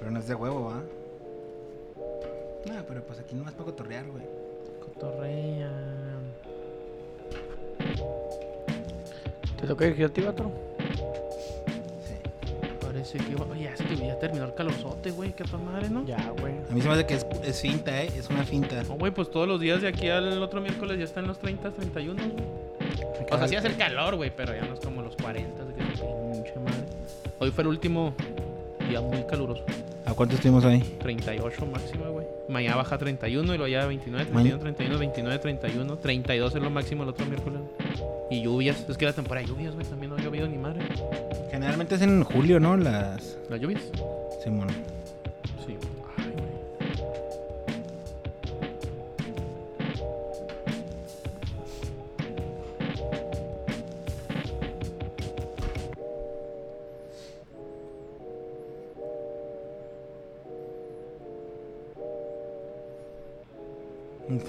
Pero no es de huevo, ¿va? No, pero pues aquí nomás para cotorrear, güey. Cotorrea. ¿Te toca ir a ti, vato? Sí. Parece que va- Oye, ya ya terminó el calorzote, güey. Qué toda madre, ¿no? Ya, güey. A mí se me hace que es, es finta, ¿eh? Es una finta. No, güey, pues todos los días de aquí al otro miércoles ya están los 30, 31, güey. O sea, sí hace el calor, güey, pero ya no es como los 40, de que pinche madre. Hoy fue el último día muy caluroso. ¿A cuánto estuvimos ahí? 38 máximo, güey. Mañana baja 31 y luego ya 29, Maña- 31, 31, 29, 31. 32 es lo máximo el otro miércoles. Y lluvias. Es que la temporada de lluvias, güey, también no ha llovido ni madre. Generalmente es en julio, ¿no? Las. ¿Las lluvias? Simón. Sí.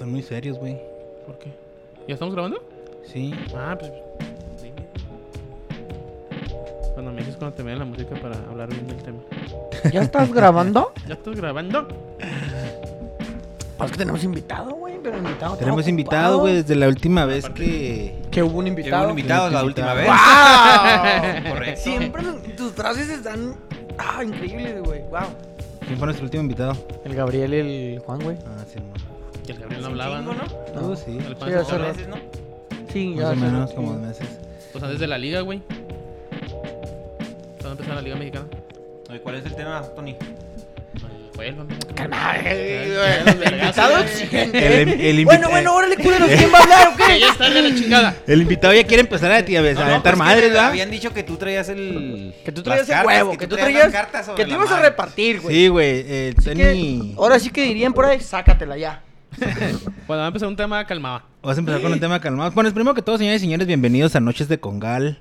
Están muy serios, güey. ¿Por qué? ¿Ya estamos grabando? Sí. Ah, pues. sí. Bueno, me dices cuando te la música para hablar bien del tema. ¿Ya estás grabando? ¿Ya estás grabando? Es que tenemos invitado, güey. Pero invitado. Tenemos invitado, güey, desde la última vez que. Que hubo un invitado. un invitado la última vez. ¡Wow! Correcto. Siempre tus frases están. Ah, increíbles, güey. Wow. ¿Quién fue nuestro último invitado? El Gabriel y el Juan, güey. Ah, Simón. Que el Gabriel no hablaba, chingo, ¿no? ¿no? No, sí. El Sí, hace rato. meses, ¿no? Sí, Más o menos, rato, como dos meses. Pues antes de la liga, güey. ¿Cuándo empezó la liga mexicana? Oye, ¿Cuál es el tema, Tony? Eh, Ya, Invitado exigente. El- el invita- Bueno, bueno, órale, culeros. ¿Quién va a hablar o Que qué? ya está de la chingada. El invitado ya quiere empezar a, ti- a, No, a no, aventar pues que madres, ¿verdad? Habían dicho que tú traías el. Que tú traías el huevo, que tú las traías. Que te ibas a repartir, güey. Sí, güey. Eh, que, Tony. ahora sí que dirían por ahí, sácatela ya. Bueno, va a empezar un tema calmado. Vas a empezar con un tema calmado. Bueno, primero que todo, señores y señores, bienvenidos a Noches de Congal.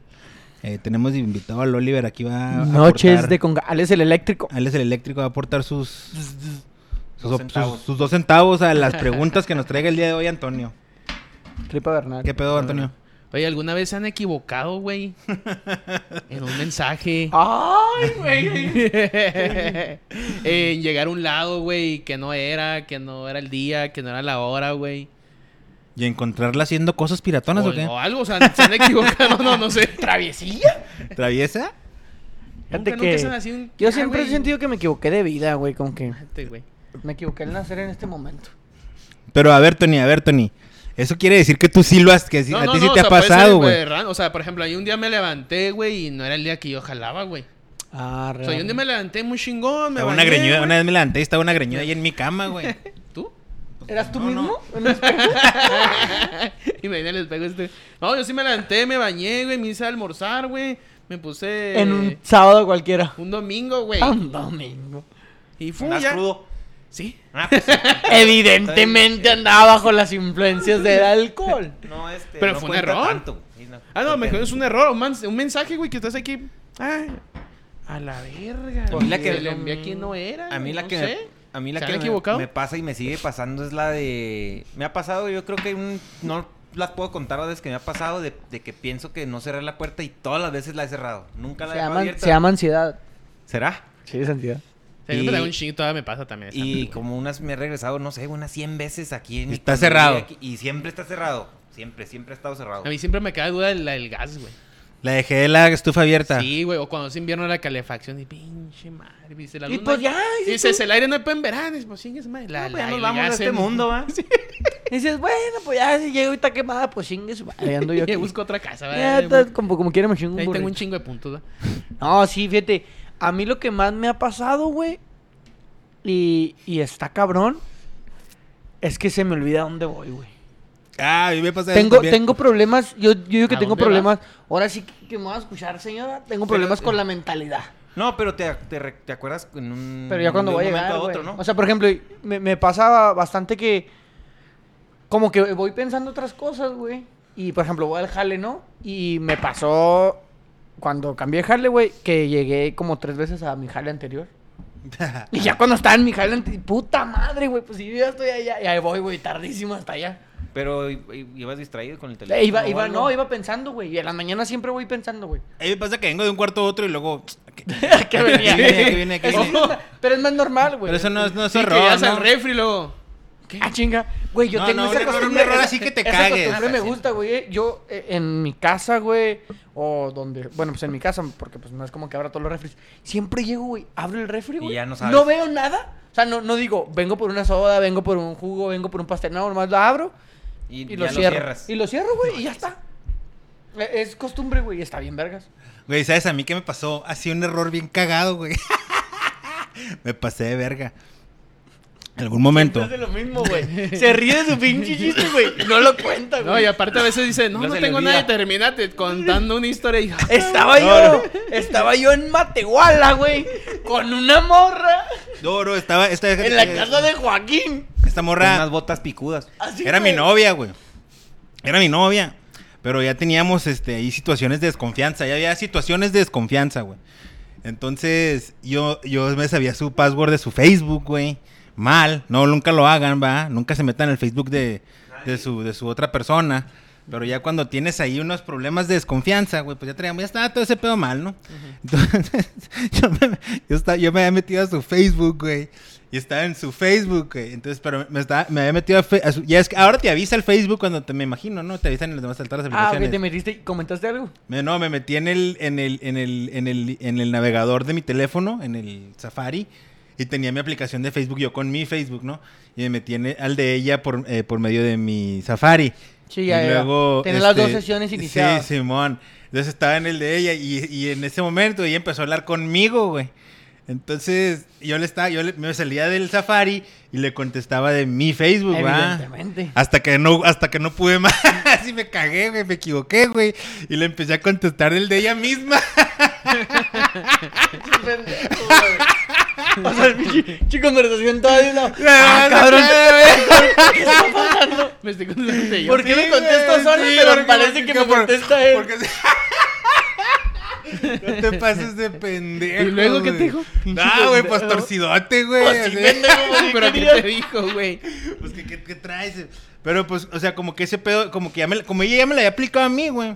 Eh, tenemos invitado al Oliver. Aquí va a Noches aportar- de conga. Él es el eléctrico. Él es el eléctrico, va a aportar sus, sus, Dos op- centavos. sus- sus dos centavos a las preguntas que nos traiga el día de hoy, Antonio. Tripa Bernal. ¿Qué pedo, Antonio? Oye, ¿alguna vez se han equivocado, güey? en un mensaje. Ay, güey. en llegar a un lado, güey, que no era, que no era el día, que no era la hora, güey. ¿Y encontrarla haciendo cosas piratonas o, O, qué? o algo, o sea, se han equivocado, no, no sé. ¿Traviesilla? ¿Traviesa? Fíjate que nunca se han así un- Yo Ah, siempre he sentido que me equivoqué de vida, güey. Como que Fíjate, güey. me equivoqué al nacer en este momento. Pero a ver, Tony, a ver, Tony. Eso quiere decir que tú sí lo has, que No, a no, ti no, sí te ha sea, pasado, güey. O sea, por ejemplo, ahí un día me levanté, güey, y no era el día que yo jalaba, güey. Ah, O sea, yo un día me levanté muy chingón, me una greñuda, una vez me levanté y estaba una greñuda ahí en mi cama, güey. ¿Tú? ¿Eras tú No, no. mismo? ¿En el espejo? y me vine al espejo este. No, yo sí me levanté, me bañé, güey, me hice a almorzar, güey. Me puse... En un sábado cualquiera. un domingo, güey. Un domingo. Y fue ¿Andas ya. crudo? Sí. Ah, pues, Evidentemente andaba bajo las influencias del alcohol. no, este. Pero no fue un error. tanto. Sí, no. Ah, no, me Porque- es un error, un, mensaje, güey, que estás aquí. Ay, a la verga. A mí la que- le envié a quien no era. A mí la no que sé. me, a mí la ¿Se que han me- equivocado? Me, pasa y me sigue pasando es la de me ha pasado, yo creo que un- no las puedo contar las veces que me ha pasado de, de que pienso que no cerré la puerta y todas las veces la he cerrado. Nunca la Se he llama, abierta. se llama ansiedad. ¿Será? Sí, es ansiedad. Un chingo, todavía me pasa también. Y como unas me he regresado, no sé, unas 100 veces aquí en mi- Está cerrado. aquí, y siempre está cerrado. Siempre, siempre ha estado cerrado. A mí siempre me cae duda el, el gas, güey. La dejé la estufa abierta. Sí, güey. O cuando es invierno la calefacción. Y pinche madre, dice la Y pues ya, Y dices tú. el aire no puede en verano. Pues chingues, madre. La, No, pues ya la- nos vamos de gas este en- mundo, ¿va? Y dices, bueno, pues ya si llego ahorita quemada, pues chingue su madre, ando yo aquí. Y busco otra casa, Ya, ¿verdad? ta- como, como quiera me chingo un Ahí tengo un chingo de puntos, ¿verdad? No, sí, fíjate. A mí lo que más me ha pasado, güey, y, y está cabrón, es que se me olvida dónde voy, güey. Ah, a mí me pasa eso Tengo, también. tengo problemas, yo, yo digo que ¿A tengo dónde problemas. Ahora sí que, que me va a escuchar, señora. Tengo problemas con la mentalidad. No, pero te, te, te acuerdas en un Pero ya cuando de voy a un llegar, momento a otro, ¿no? O sea, por ejemplo, me, me pasa bastante que... Como que voy pensando otras cosas, güey. Y, por ejemplo, voy al jale, ¿no? Y me pasó... Cuando cambié de jale, güey, que llegué como tres veces a mi jale anterior. Y ya cuando estaba en mi anterior... Puta madre, güey. Pues si yo ya estoy allá. Y ahí voy, güey, tardísimo hasta allá. Pero ibas distraído con el teléfono. Eh, iba, o iba, algo? no, iba pensando, güey. Y en las mañanas siempre voy pensando, güey. A mí me pasa que vengo de un cuarto a otro y luego... ¿Qué, Que venía. qué viene? ¿Qué viene? ¿Qué viene? pero es más normal, güey. Pero eso no, es- no es Sí, que error, llegas ¿no? al refri y Ah, chinga. Güey, yo No, tengo no, esa error, costumbre. esa- así que te esa cagues. costumbre me Ah, gusta, güey. Yo, eh, en mi casa, güey, o donde... Bueno, pues en mi casa, porque pues no es como que abra todos los refris. Siempre llego, güey, abro el refri, güey. ya no sabes. No veo nada. O sea, no, no digo, vengo por una soda, vengo por un jugo, vengo por un pastel. No, nomás lo abro Y, y, lo cierro. cierras. y lo cierro, güey, y ya está. Eh, Es costumbre, güey, y está bien vergas. Güey, ¿sabes a mí qué me pasó? Sido un error bien cagado, güey. me pasé de verga. En algún momento. Hace lo mismo, güey. Se ríe de su pinche chiste, güey. No lo cuenta, No, güey. y aparte a veces dice, no, No no, tengo olvida. nada, terminate contando una historia y Estaba yo, estaba yo en Matehuala, güey, con una morra No, no, estaba... Esta, en la casa de Joaquín. Esta Con morra... unas botas picudas. Así, Era mi novia, güey. Era mi novia. Pero ya teníamos este, ahí situaciones de desconfianza. Ya había situaciones de desconfianza, güey. Entonces, yo, yo me sabía su password de su Facebook, güey. Mal. No, nunca lo hagan, va. Nunca se metan en el Facebook de, de, su, de su otra persona. Pero ya cuando tienes ahí unos problemas de desconfianza, güey, pues ya traíamos, ya estaba todo ese pedo mal, ¿no? Entonces, yo me, yo, estaba- yo me había metido a su Facebook, güey. Y estaba en su Facebook, güey. Entonces, pero me, estaba, me había metido a, fe- a su... Ya es que ahora te avisa el Facebook cuando te, me imagino, ¿no? Te avisan en las demás todas las Ah, aplicaciones. ok, te metiste y comentaste algo. Me- no, me metí en el, en el, en el, en el, en el navegador de mi teléfono, en el Safari, y tenía mi aplicación de Facebook, yo con mi Facebook, ¿no? Y me metí en el- al de ella por, eh, por medio de mi Safari. Sí, ya, y luego... Las dos este, sesiones iniciadas. Sí, Simón. Entonces estaba en el de ella y, y en ese momento ella empezó a hablar conmigo, güey. Entonces yo le estaba, yo le- me salía del Safari y le contestaba de mi Facebook, ¿va? Evidentemente. Hasta que no, hasta que no pude más. Así me cagué, güey, me equivoqué, güey. Y le empecé a contestar el de ella misma. O sea, el pinche pinche conversación toda de una... Ah, cabrón. ¿Qué está pasando? me estoy contando yo. ¿Por qué me contesto solo, sí, pero porque- parece que me por- contesta él? Porque... No te pases de pendejo. ¿Y luego qué te dijo? No, güey, pues torcidote, güey. Pues sí, así. pendejo, güey, Pero ¿qué te dijo, güey? Pues, ¿qué, qué, qué traes? Pero, pues, o sea, como que ese pedo, como que ya me, como ella ya me la había aplicado a mí, güey.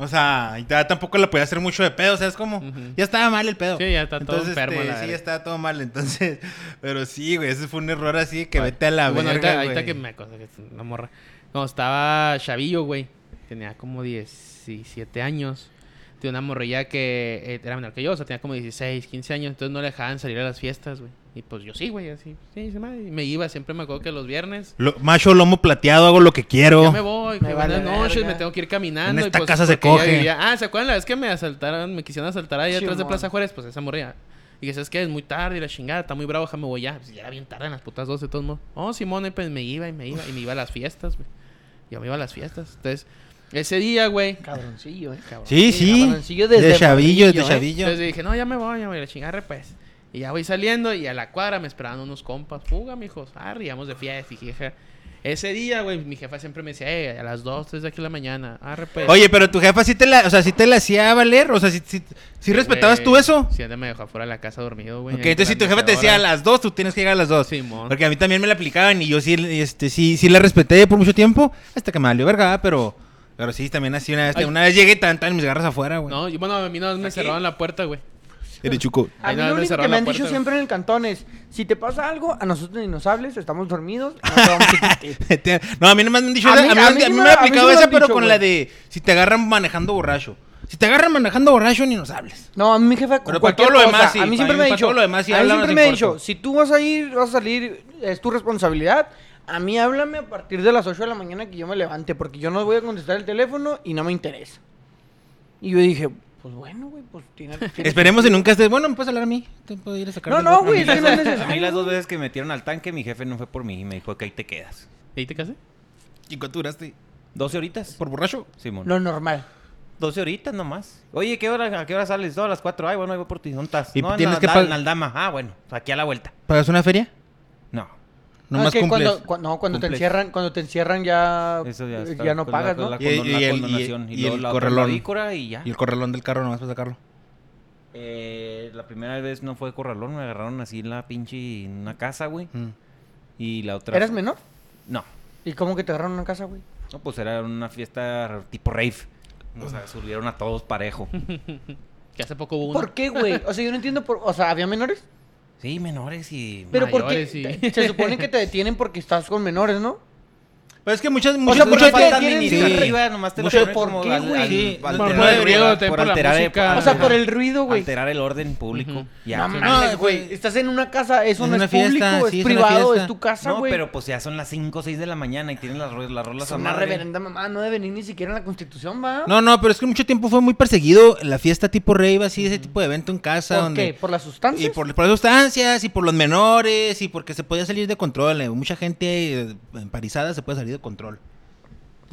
O sea, ya tampoco la podía hacer mucho de pedo, ¿sabes cómo? Ujú. Ya estaba mal el pedo. Sí, ya está todo enfermo, este, la sí, ya estaba todo mal, entonces. Pero sí, güey, ese fue un error así que vete a la bueno, verga, ahorita, que me acuerdo que es una morra. Cuando estaba chavillo, güey. Tenía como 17 años. Tenía una morrilla que eh, era menor que yo, o sea, tenía como 16, 15 años. Entonces no le dejaban salir a las fiestas, güey. Y pues yo sí, güey, así. Sí, se me, y me iba, siempre me acuerdo que los viernes. Lo- macho lomo plateado, hago lo que quiero. Ya me voy, Me que vale buenas noches, me tengo que ir caminando. En y esta pues, casa se coge. vivía- Ah, ¿se acuerdan la vez que me asaltaron, me quisieron asaltar ahí atrás de. Plaza Juárez? Pues esa morrilla. Y que, ¿sabes qué? Es muy tarde y la chingada, está muy bravo, déjame voy ya. Pues ya era bien tarde en las putas 12 de todos modos. Oh, Simón, y pues me iba y me iba y me iba a las fiestas, güey. Yo me iba a las fiestas. Entonces, ese día, güey. Cabroncillo, eh, cabrón. Sí, sí. cabroncillo desde de chavillo, de eh. chavillo. Entonces dije, no, ya me voy, ya me voy a la chingada, pues. Y ya voy saliendo y a la cuadra me esperaban unos compas. Fuga, mijos. Ah, ríamos de fiesta y. Ese día, güey, mi jefa siempre me decía, eh, a las 2, 3 de aquí de la mañana. Arre, pues. Oye, pero tu jefa sí te la, o sea, sí te la hacía valer, o sea, sí, sí, sí respetabas tú eso. Siempre me dejó afuera de la casa dormido, güey. Ok, entonces si tu jefa te decía a las dos, tú tienes que llegar a las dos. Simón. Porque a mí también me la aplicaban y yo sí, este, sí, sí la respeté por mucho tiempo, hasta que me valió verga, pero, pero sí, también así una vez, Ay. una vez llegué y estaban mis garras afuera, güey. No, y bueno, a mí no me cerraron la puerta, güey. Eres chuco. A mí lo me único que me han dicho siempre en el cantón es, si te pasa algo, a nosotros ni nos hables, estamos dormidos, no te vamos a quitar. no, a mí nomás me han dicho, A esa- mí- a mí, a mí a sí mí me- ha aplicado esa, pero dicho, con güey. la de, si te agarran manejando borracho. Si te agarran manejando borracho, ni nos hables. No, a mí mi jefa con Pero para cualquier todo lo cosa, demás, sí, a mí siempre me ha para dicho, todo lo demás, sí a mí háblanos siempre en me ha corto. dicho, si tú vas a ir, vas a salir, es tu responsabilidad. A mí háblame a partir de las 8 de la mañana que yo me levante, porque yo no voy a contestar el teléfono y no me interesa. Y yo dije, pues bueno, güey, pues tiene... tiene Esperemos y sentido. nunca estés, bueno, me puedes hablar a mí. Te puedo ir a sacar No, no, güey, es que no es A mí las dos veces que me metieron al tanque, mi jefe no fue por mí y me dijo que ahí te quedas. ¿Y ahí te casé? ¿Y cuánto duraste? 12 horitas. ¿Por borracho? Simón. Lo normal. 12 horitas nomás. Oye, ¿qué hora, ¿a qué hora sales? Todas las 4. Ay, bueno, ahí voy por ti. ¿Dónde estás? ¿Y no, tienes en, que en Aldama. Ah, bueno. Aquí a la vuelta. ¿Pagas una feria? No. Es que cumples. cuando, cua- no, cuando te encierran, cuando te encierran ya, Eso ya no con la- pagas, con ¿no? La, Y- y- la y el- condonación. y- Y, y luego el la corralón. la vícora y ya. Y el corralón del carro, nomás para sacarlo. Eh, la primera vez no fue corralón. Me agarraron así en la pinche... En una casa, güey. Mm. Y la otra... ¿Eras menor? No. ¿Y cómo que te agarraron una casa, güey? No, pues era una fiesta tipo rave. O sea, subieron a todos parejo. Que hace poco hubo una. ¿Por qué, güey? O sea, yo no entiendo por... O sea, ¿había menores? Sí, menores y... Pero ¿por qué? Mayores, sí. Te- Se supone que te detienen porque estás con menores, ¿no? Pero es que muchas, sea, muchas, ¿por muchas qué falta tienen- administrativa, nomás te lo Mucho- ¿por como qué, güey? Sí, por por por alterar el- música. O sea, por el ruido, güey. Alterar el orden público. Ujú. Ya. No No, güey. Estás en una casa, eso Es no una es público, fiesta, es sí, es privado, es tu casa, No, güey. pero pues ya son las 5 o 6 de la mañana y tienen las, las rolas es a una madre. reverenda mamá, no debe venir ni siquiera en la constitución, va. No, no, pero es que mucho tiempo fue muy perseguido la fiesta tipo rave, así, ese tipo de evento en casa. ¿Por donde... qué? ¿Por las sustancias? Y por, por las sustancias, y por los menores, y porque se podía salir de control. eh, Mucha gente eh, emparizada se puede salir de control.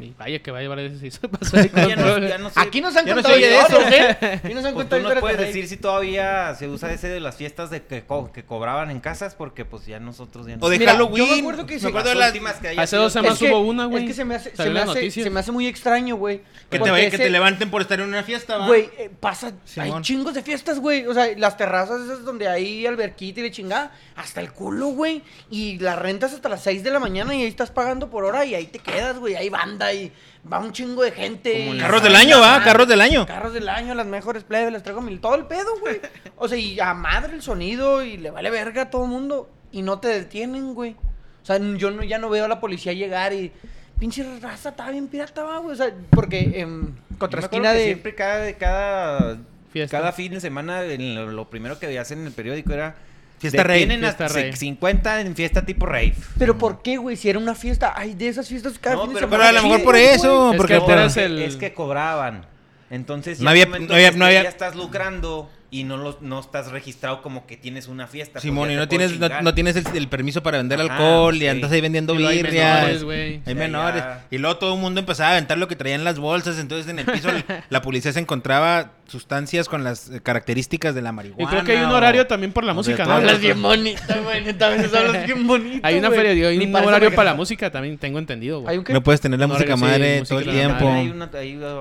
Y vaya que vaya varias veces se pasó de Ya no, ya no sé. Aquí nos han Ya no contado se oye de eso. ¿eh? Aquí nos han Pues contado tú historias puedes de decir si todavía se usa ese de las fiestas de que, co- que cobraban en casas, porque pues ya nosotros ya no. O de Mira, Halloween. yo me acuerdo que me se- acuerdo de las las- últimas que haya Hace dos semanas Es que- hubo una, güey. Es que se me hace, se me hace, noticias. se me hace muy extraño, güey. Que, te, vaya- que te levanten por estar en una fiesta. Güey, eh, pasa, hay chingos de fiestas, güey. O sea, las terrazas esas donde hay alberquita y de chingada, hasta el culo, güey. Y las rentas hasta las 6 de la mañana y ahí estás pagando por hora y ahí te quedas, güey. Hay banda y va un chingo de gente. Las Carros del año, ¿va? Carros del año. Carros del año, las mejores plebes, les traigo mil. Todo el pedo, güey. O sea, y a madre el sonido y le vale verga a todo el mundo. Y no te detienen, güey. O sea, yo no, ya no veo a la policía llegar y. Pinche raza, estaba bien pirata, va, güey. O sea, porque en Yo contra esquina de. Siempre cada, cada, Fiesta. cada fin de semana, en lo, lo primero que veías en el periódico era... Fiesta rave. Tienen Fiesta hasta rave. 50 en fiesta tipo rave. Pero ¿por qué, güey? Si era una fiesta, hay de esas fiestas cada No, fin de pero- semana. Pero a lo mejor por eso. Es porque que por- eras el- Es que cobraban. Entonces, No ya había- no había- no había- ya estás lucrando y no, los, no estás registrado como que tienes una fiesta. pues Simón, y no tienes, no, no tienes el, el permiso para vender Ajá, alcohol y andas ahí vendiendo luego hay menores, güey. Hay menores. ya. Y luego todo el mundo empezaba a aventar lo que traían en las bolsas. Entonces en el piso la, la policía se encontraba sustancias con las características de la marihuana. Y creo que hay un o- horario también por la música, ¿no? Hablas bien bonita, güey. Neta, veces hablas bien bonito. Hay una feria, hay un horario para la música también, tengo entendido, güey. No puedes tener la música madre todo el tiempo.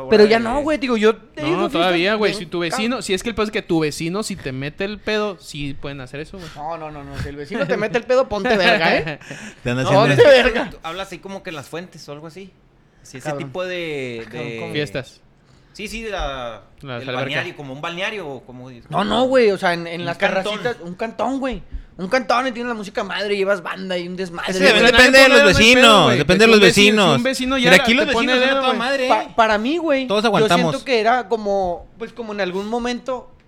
Pero ya no, güey. Digo, yo. No, todavía, güey. Si tu vecino, si es que el pedo es que tu vecino, si te mete el pedo, sí pueden hacer eso, güey. No, no, no, no. Si el vecino te mete el pedo, ponte verga, ¿eh? Te andan No, haciendo- ¿Dónde, pero es que verga? Habla así como que en las fuentes o algo así. Sí, ese Cabrón. tipo de... ¿cómo? Fiestas. Sí, sí, de la, Las del balneario, como un balneario o como... No, no, güey. O sea, en, en Un las cantón. terracitas. Un cantón, güey. Un cantón y tienes la música madre y llevas banda y un desmadre. Ese güey. depende, de los vecinos. Depende de los vecinos. si un vecino ya Mira, aquí te los pone vecinos son a dedo, toda güey. madre. Pa- para mí, güey. Todos Yo aguantamos. siento que era como. Pues como en algún momento.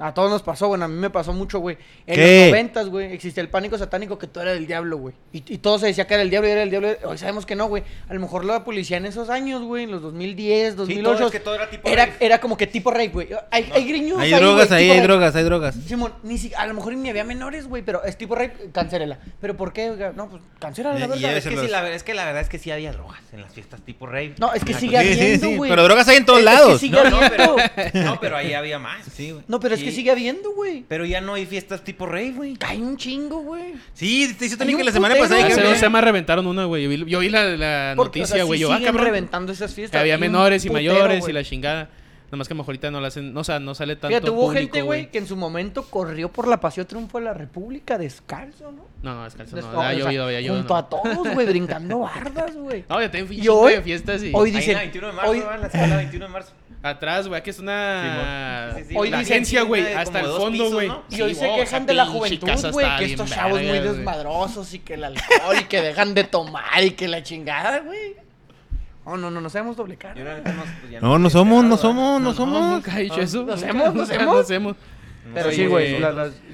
A todos nos pasó, bueno, a mí me pasó mucho, güey. En ¿Qué? los noventas, güey, existía el pánico satánico que tú eras el diablo, güey. Y, y todo se decía que era el diablo y era el diablo. Hoy sabemos que no, güey. A lo mejor la policía en esos años, güey, en los 2010, 2008. todo es que todo era tipo era, era como que tipo rey, güey. Hay, hay griños Hay ahí, drogas güey, ahí, hay drogas, hay drogas. Simón, ni si, a lo mejor ni había menores, güey, pero es tipo rey, cancérela. ¿Pero por qué? No, pues cancérala, la verdad. Es que, los- sí, la, verdad- es que la verdad es que sí había drogas en las fiestas tipo rave. No, es que Una sigue Sí, sí, habiendo, sí, güey. pero drogas hay en todos Es- es que lados. No, no, pero, no, pero ahí había más. Sí, güey. No, pero es que sigue habiendo, güey. Pero ya no hay fiestas tipo rave, güey. Hay un chingo, güey. Sí, te hizo Tony que la semana putero, pasada güey. Hace dije, dos semanas reventaron una, güey. Yo vi, yo vi la, la Porque, o sea, noticia, güey. sí yo, ah, siguen cabrón. reventando esas fiestas. Que había Hay un menores y putero, mayores güey. y la chingada. Nada más que a lo mejor ahorita no la hacen, no, o sea, no sale tanto Fíjate, hubo público, gente, güey, que en su momento corrió por la Paseo Triunfo de la República descalzo, ¿no? No, no, descalzo, Des- no. había o sea, llovido, había llovido. Junto no. a todos, güey, brincando bardas, güey. No, ya tengo un Y chingo hoy- de fiestas y... hoy Ahí en dicen- la 21 de marzo, hoy- ¿verdad? En la escuela 21 de marzo. Atrás, güey, aquí es una... Sí, sí, Hoy la agencia, güey, hasta el fondo, güey. ¿no? Y hoy Sí, se oh, quejan de la juventud, güey, que estos chavos muy desmadrosos y que el alcohol y que dejan de tomar y que la chingada, güey. Oh, no, no, no seamos doble cara. No, No, somos, no somos, no No, somos. nunca he dicho Ah, eso. ¿lo nunca- hacemos? ¿lo nunca hacemos? lo hacemos. Pero sí, güey.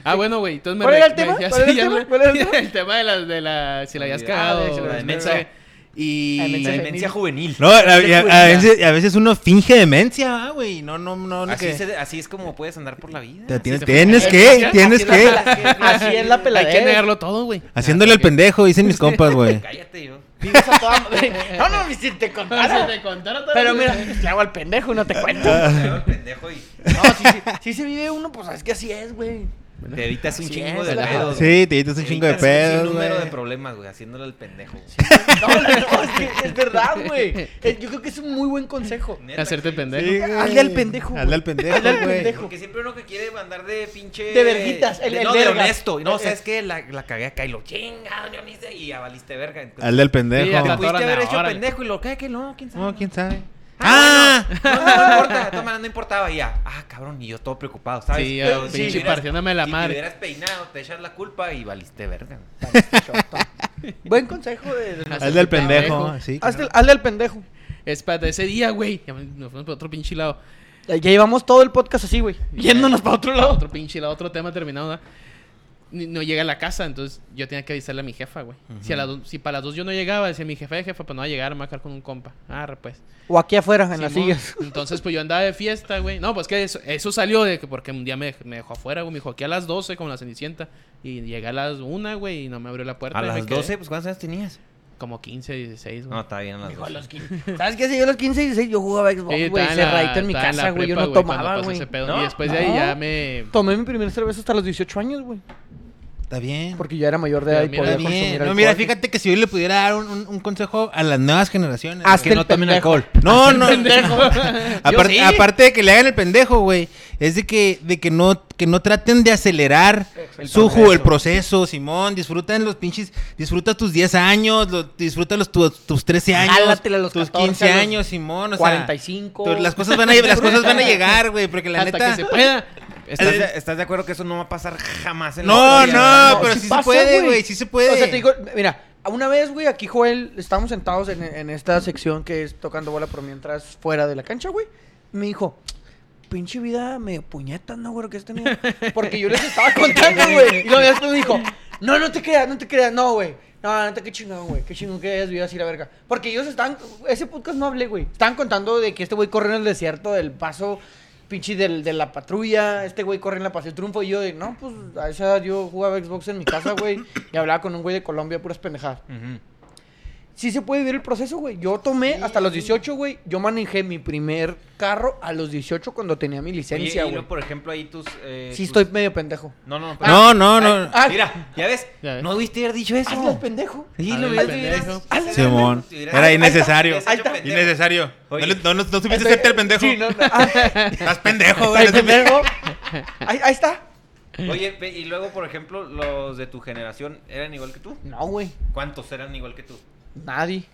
Ah, bueno, güey. Entonces me ¿Cuál era el tema? decías- ¿Cuál era el tema? me- ¿Cuál era el tema? De la, de la... Si la habías cagado. de si la demencia. Y... Ah, demencia La demencia juvenil. No, a, veces, a veces uno finge demencia, ah, güey. No, no, no. no Así, que- se- así es como puedes andar por la vida. Te tienes, que, Así tienes que. Así es la Hay que peladera. negarlo todo, güey. Haciéndole el pendejo, dicen mis compas, güey. Cállate yo. A toda. No, no, si te contara. te contara todo. Pero mira, le hago al pendejo y no te cuento. Te hago el pendejo y... No, sí, sí se vive uno, pues es que así es, güey. Te evitas un Así chingo es, de la- pedos. Sí, te dices un Te chingo de evitas un pedos, número de güey. problemas, güey, haciéndole el pendejo. No, no, no, es que es verdad, güey. Eh, Yo creo que es un muy buen consejo. Neta, Hacerte güey. pendejo. Sí, güey. Hazle al pendejo, güey. Hazle al pendejo, Hazle al güey. pendejo. Porque siempre uno que quiere mandar de pinche... De verguitas, el- de- el no, de vergas. honesto. No, ¿sabes eh. qué? La, la cagué acá y lo chinga, yo ni sé, y ya valiste verga. Entonces, Hazle al Sí, pendejo. te pudiste haber hecho pendejo y lo que que no, quién sabe. No, quién sabe. Ah, ¡Ah! bueno, no, no, no importa, de todas maneras no importaba y ya. Ah, cabrón, y yo todo preocupado, ¿sabes? Sí, yo, si partiéndome la si madre. te hubieras peinado, te echas la culpa y valiste verga. Buen consejo de. de- Hazle al pendejo. pendejo. Sí, Hazle, hazle al pendejo. Espérate, ese día, güey. Nos fuimos para otro pinche lado. Ya ya llevamos todo el podcast así, güey. Yéndonos para otro lado. Otro pinche lado, otro tema terminado. ¿verdad? Ni- No llega a la casa, entonces yo tenía que avisarle a mi jefa, güey. si, a las dos- si para las dos yo no llegaba, decía mi jefa, jefa, pues no va a llegar, me va a quedar con un compa. Ah, pues. O aquí afuera, en las sillas. Entonces, pues yo andaba de fiesta, güey. No, pues que eso, eso salió de que porque un día me, me dejó afuera, güey. Me dijo aquí a las 12 como la cenicienta. Y llegué a las 1, güey, y no me abrió la puerta. A las quedé 12, pues ¿cuántos años tenías? Como 15, 16, güey. No, está bien a las Dijo, a 12. los 15. ¿Sabes qué? Si yo a los 15 y 16 yo jugaba Xbox, Sí, güey. estaba en la- Cerradito en mi en casa, güey. Yo no tomaba, güey. ese pedo. ¿No? Y después de ahí No. ya me... Tomé mi primer cerveza hasta los 18 años, güey. Está bien. Porque ya era mayor de edad y mira, podía consumir alcohol. No, mira, fíjate que si yo le pudiera dar un, un- un consejo a las nuevas generaciones. Hazte que el no tomen pendejo. alcohol. No, no. pendejo. Sí. Aparte de que le hagan el pendejo, güey, es de que, de que no, que no traten de acelerar El su proceso. el proceso, Simón. Disfrutan los pinches, disfruta tus 10 años, lo- disfruta los, tu- tus 13 años, Jálatela a los tus 14, 15 a los años, Simón. O sea, 45. tú- las cosas van a, las cosas van a llegar, güey, porque la Hasta neta. que se pueda. ¿Estás de, estás de acuerdo que eso no va a pasar jamás en la No, historia, no, verdad? pero sí sí, pasa, se puede, güey. sí se puede. O sea, te digo, mira, una vez, güey, aquí Joel, estábamos sentados en, en esta sección que es tocando bola, pero mientras fuera de la cancha, güey, me dijo, pinche vida medio puñeta, ¿no, güey? que has tenido? Porque yo les estaba contando, güey. Y luego ya después me dijo, no, no te creas, no te creas, no, güey. No, no te qué chingón, güey. Qué chingón que hayas vivido así la verga. Porque ellos estaban, ese podcast no hablé, güey. Estaban contando de que este güey corrió en el desierto del paso pinche del, de la patrulla, este güey corre en la Paseo Triunfo y yo de, no, pues a esa edad yo jugaba Xbox en mi casa, güey, y hablaba con un güey de Colombia, puras pendejadas. Ujú. Sí se puede vivir el proceso, güey. Yo tomé hasta los 18, güey. Yo manejé mi primer carro a los 18 cuando tenía mi licencia, y güey. luego, por ejemplo, ahí tus... eh, Sí tus- estoy medio pendejo. No, no, No, no, no. Ah, Mira, ¿ya ves? Ya ves. No debiste haber dicho eso. Hazle al pendejo. Sí, lo hubieras- pendejo. Simón. Era innecesario. Ahí está. Innecesario. Oye. No, no, no, no supiste hacerte el pendejo. Sí, no, no. Ah, Estás pendejo, güey. no pendejo. Ahí, ahí está. Oye, y luego, por ejemplo, los de tu generación eran igual que tú. No, güey. ¿Cuántos eran igual que tú? Nadie.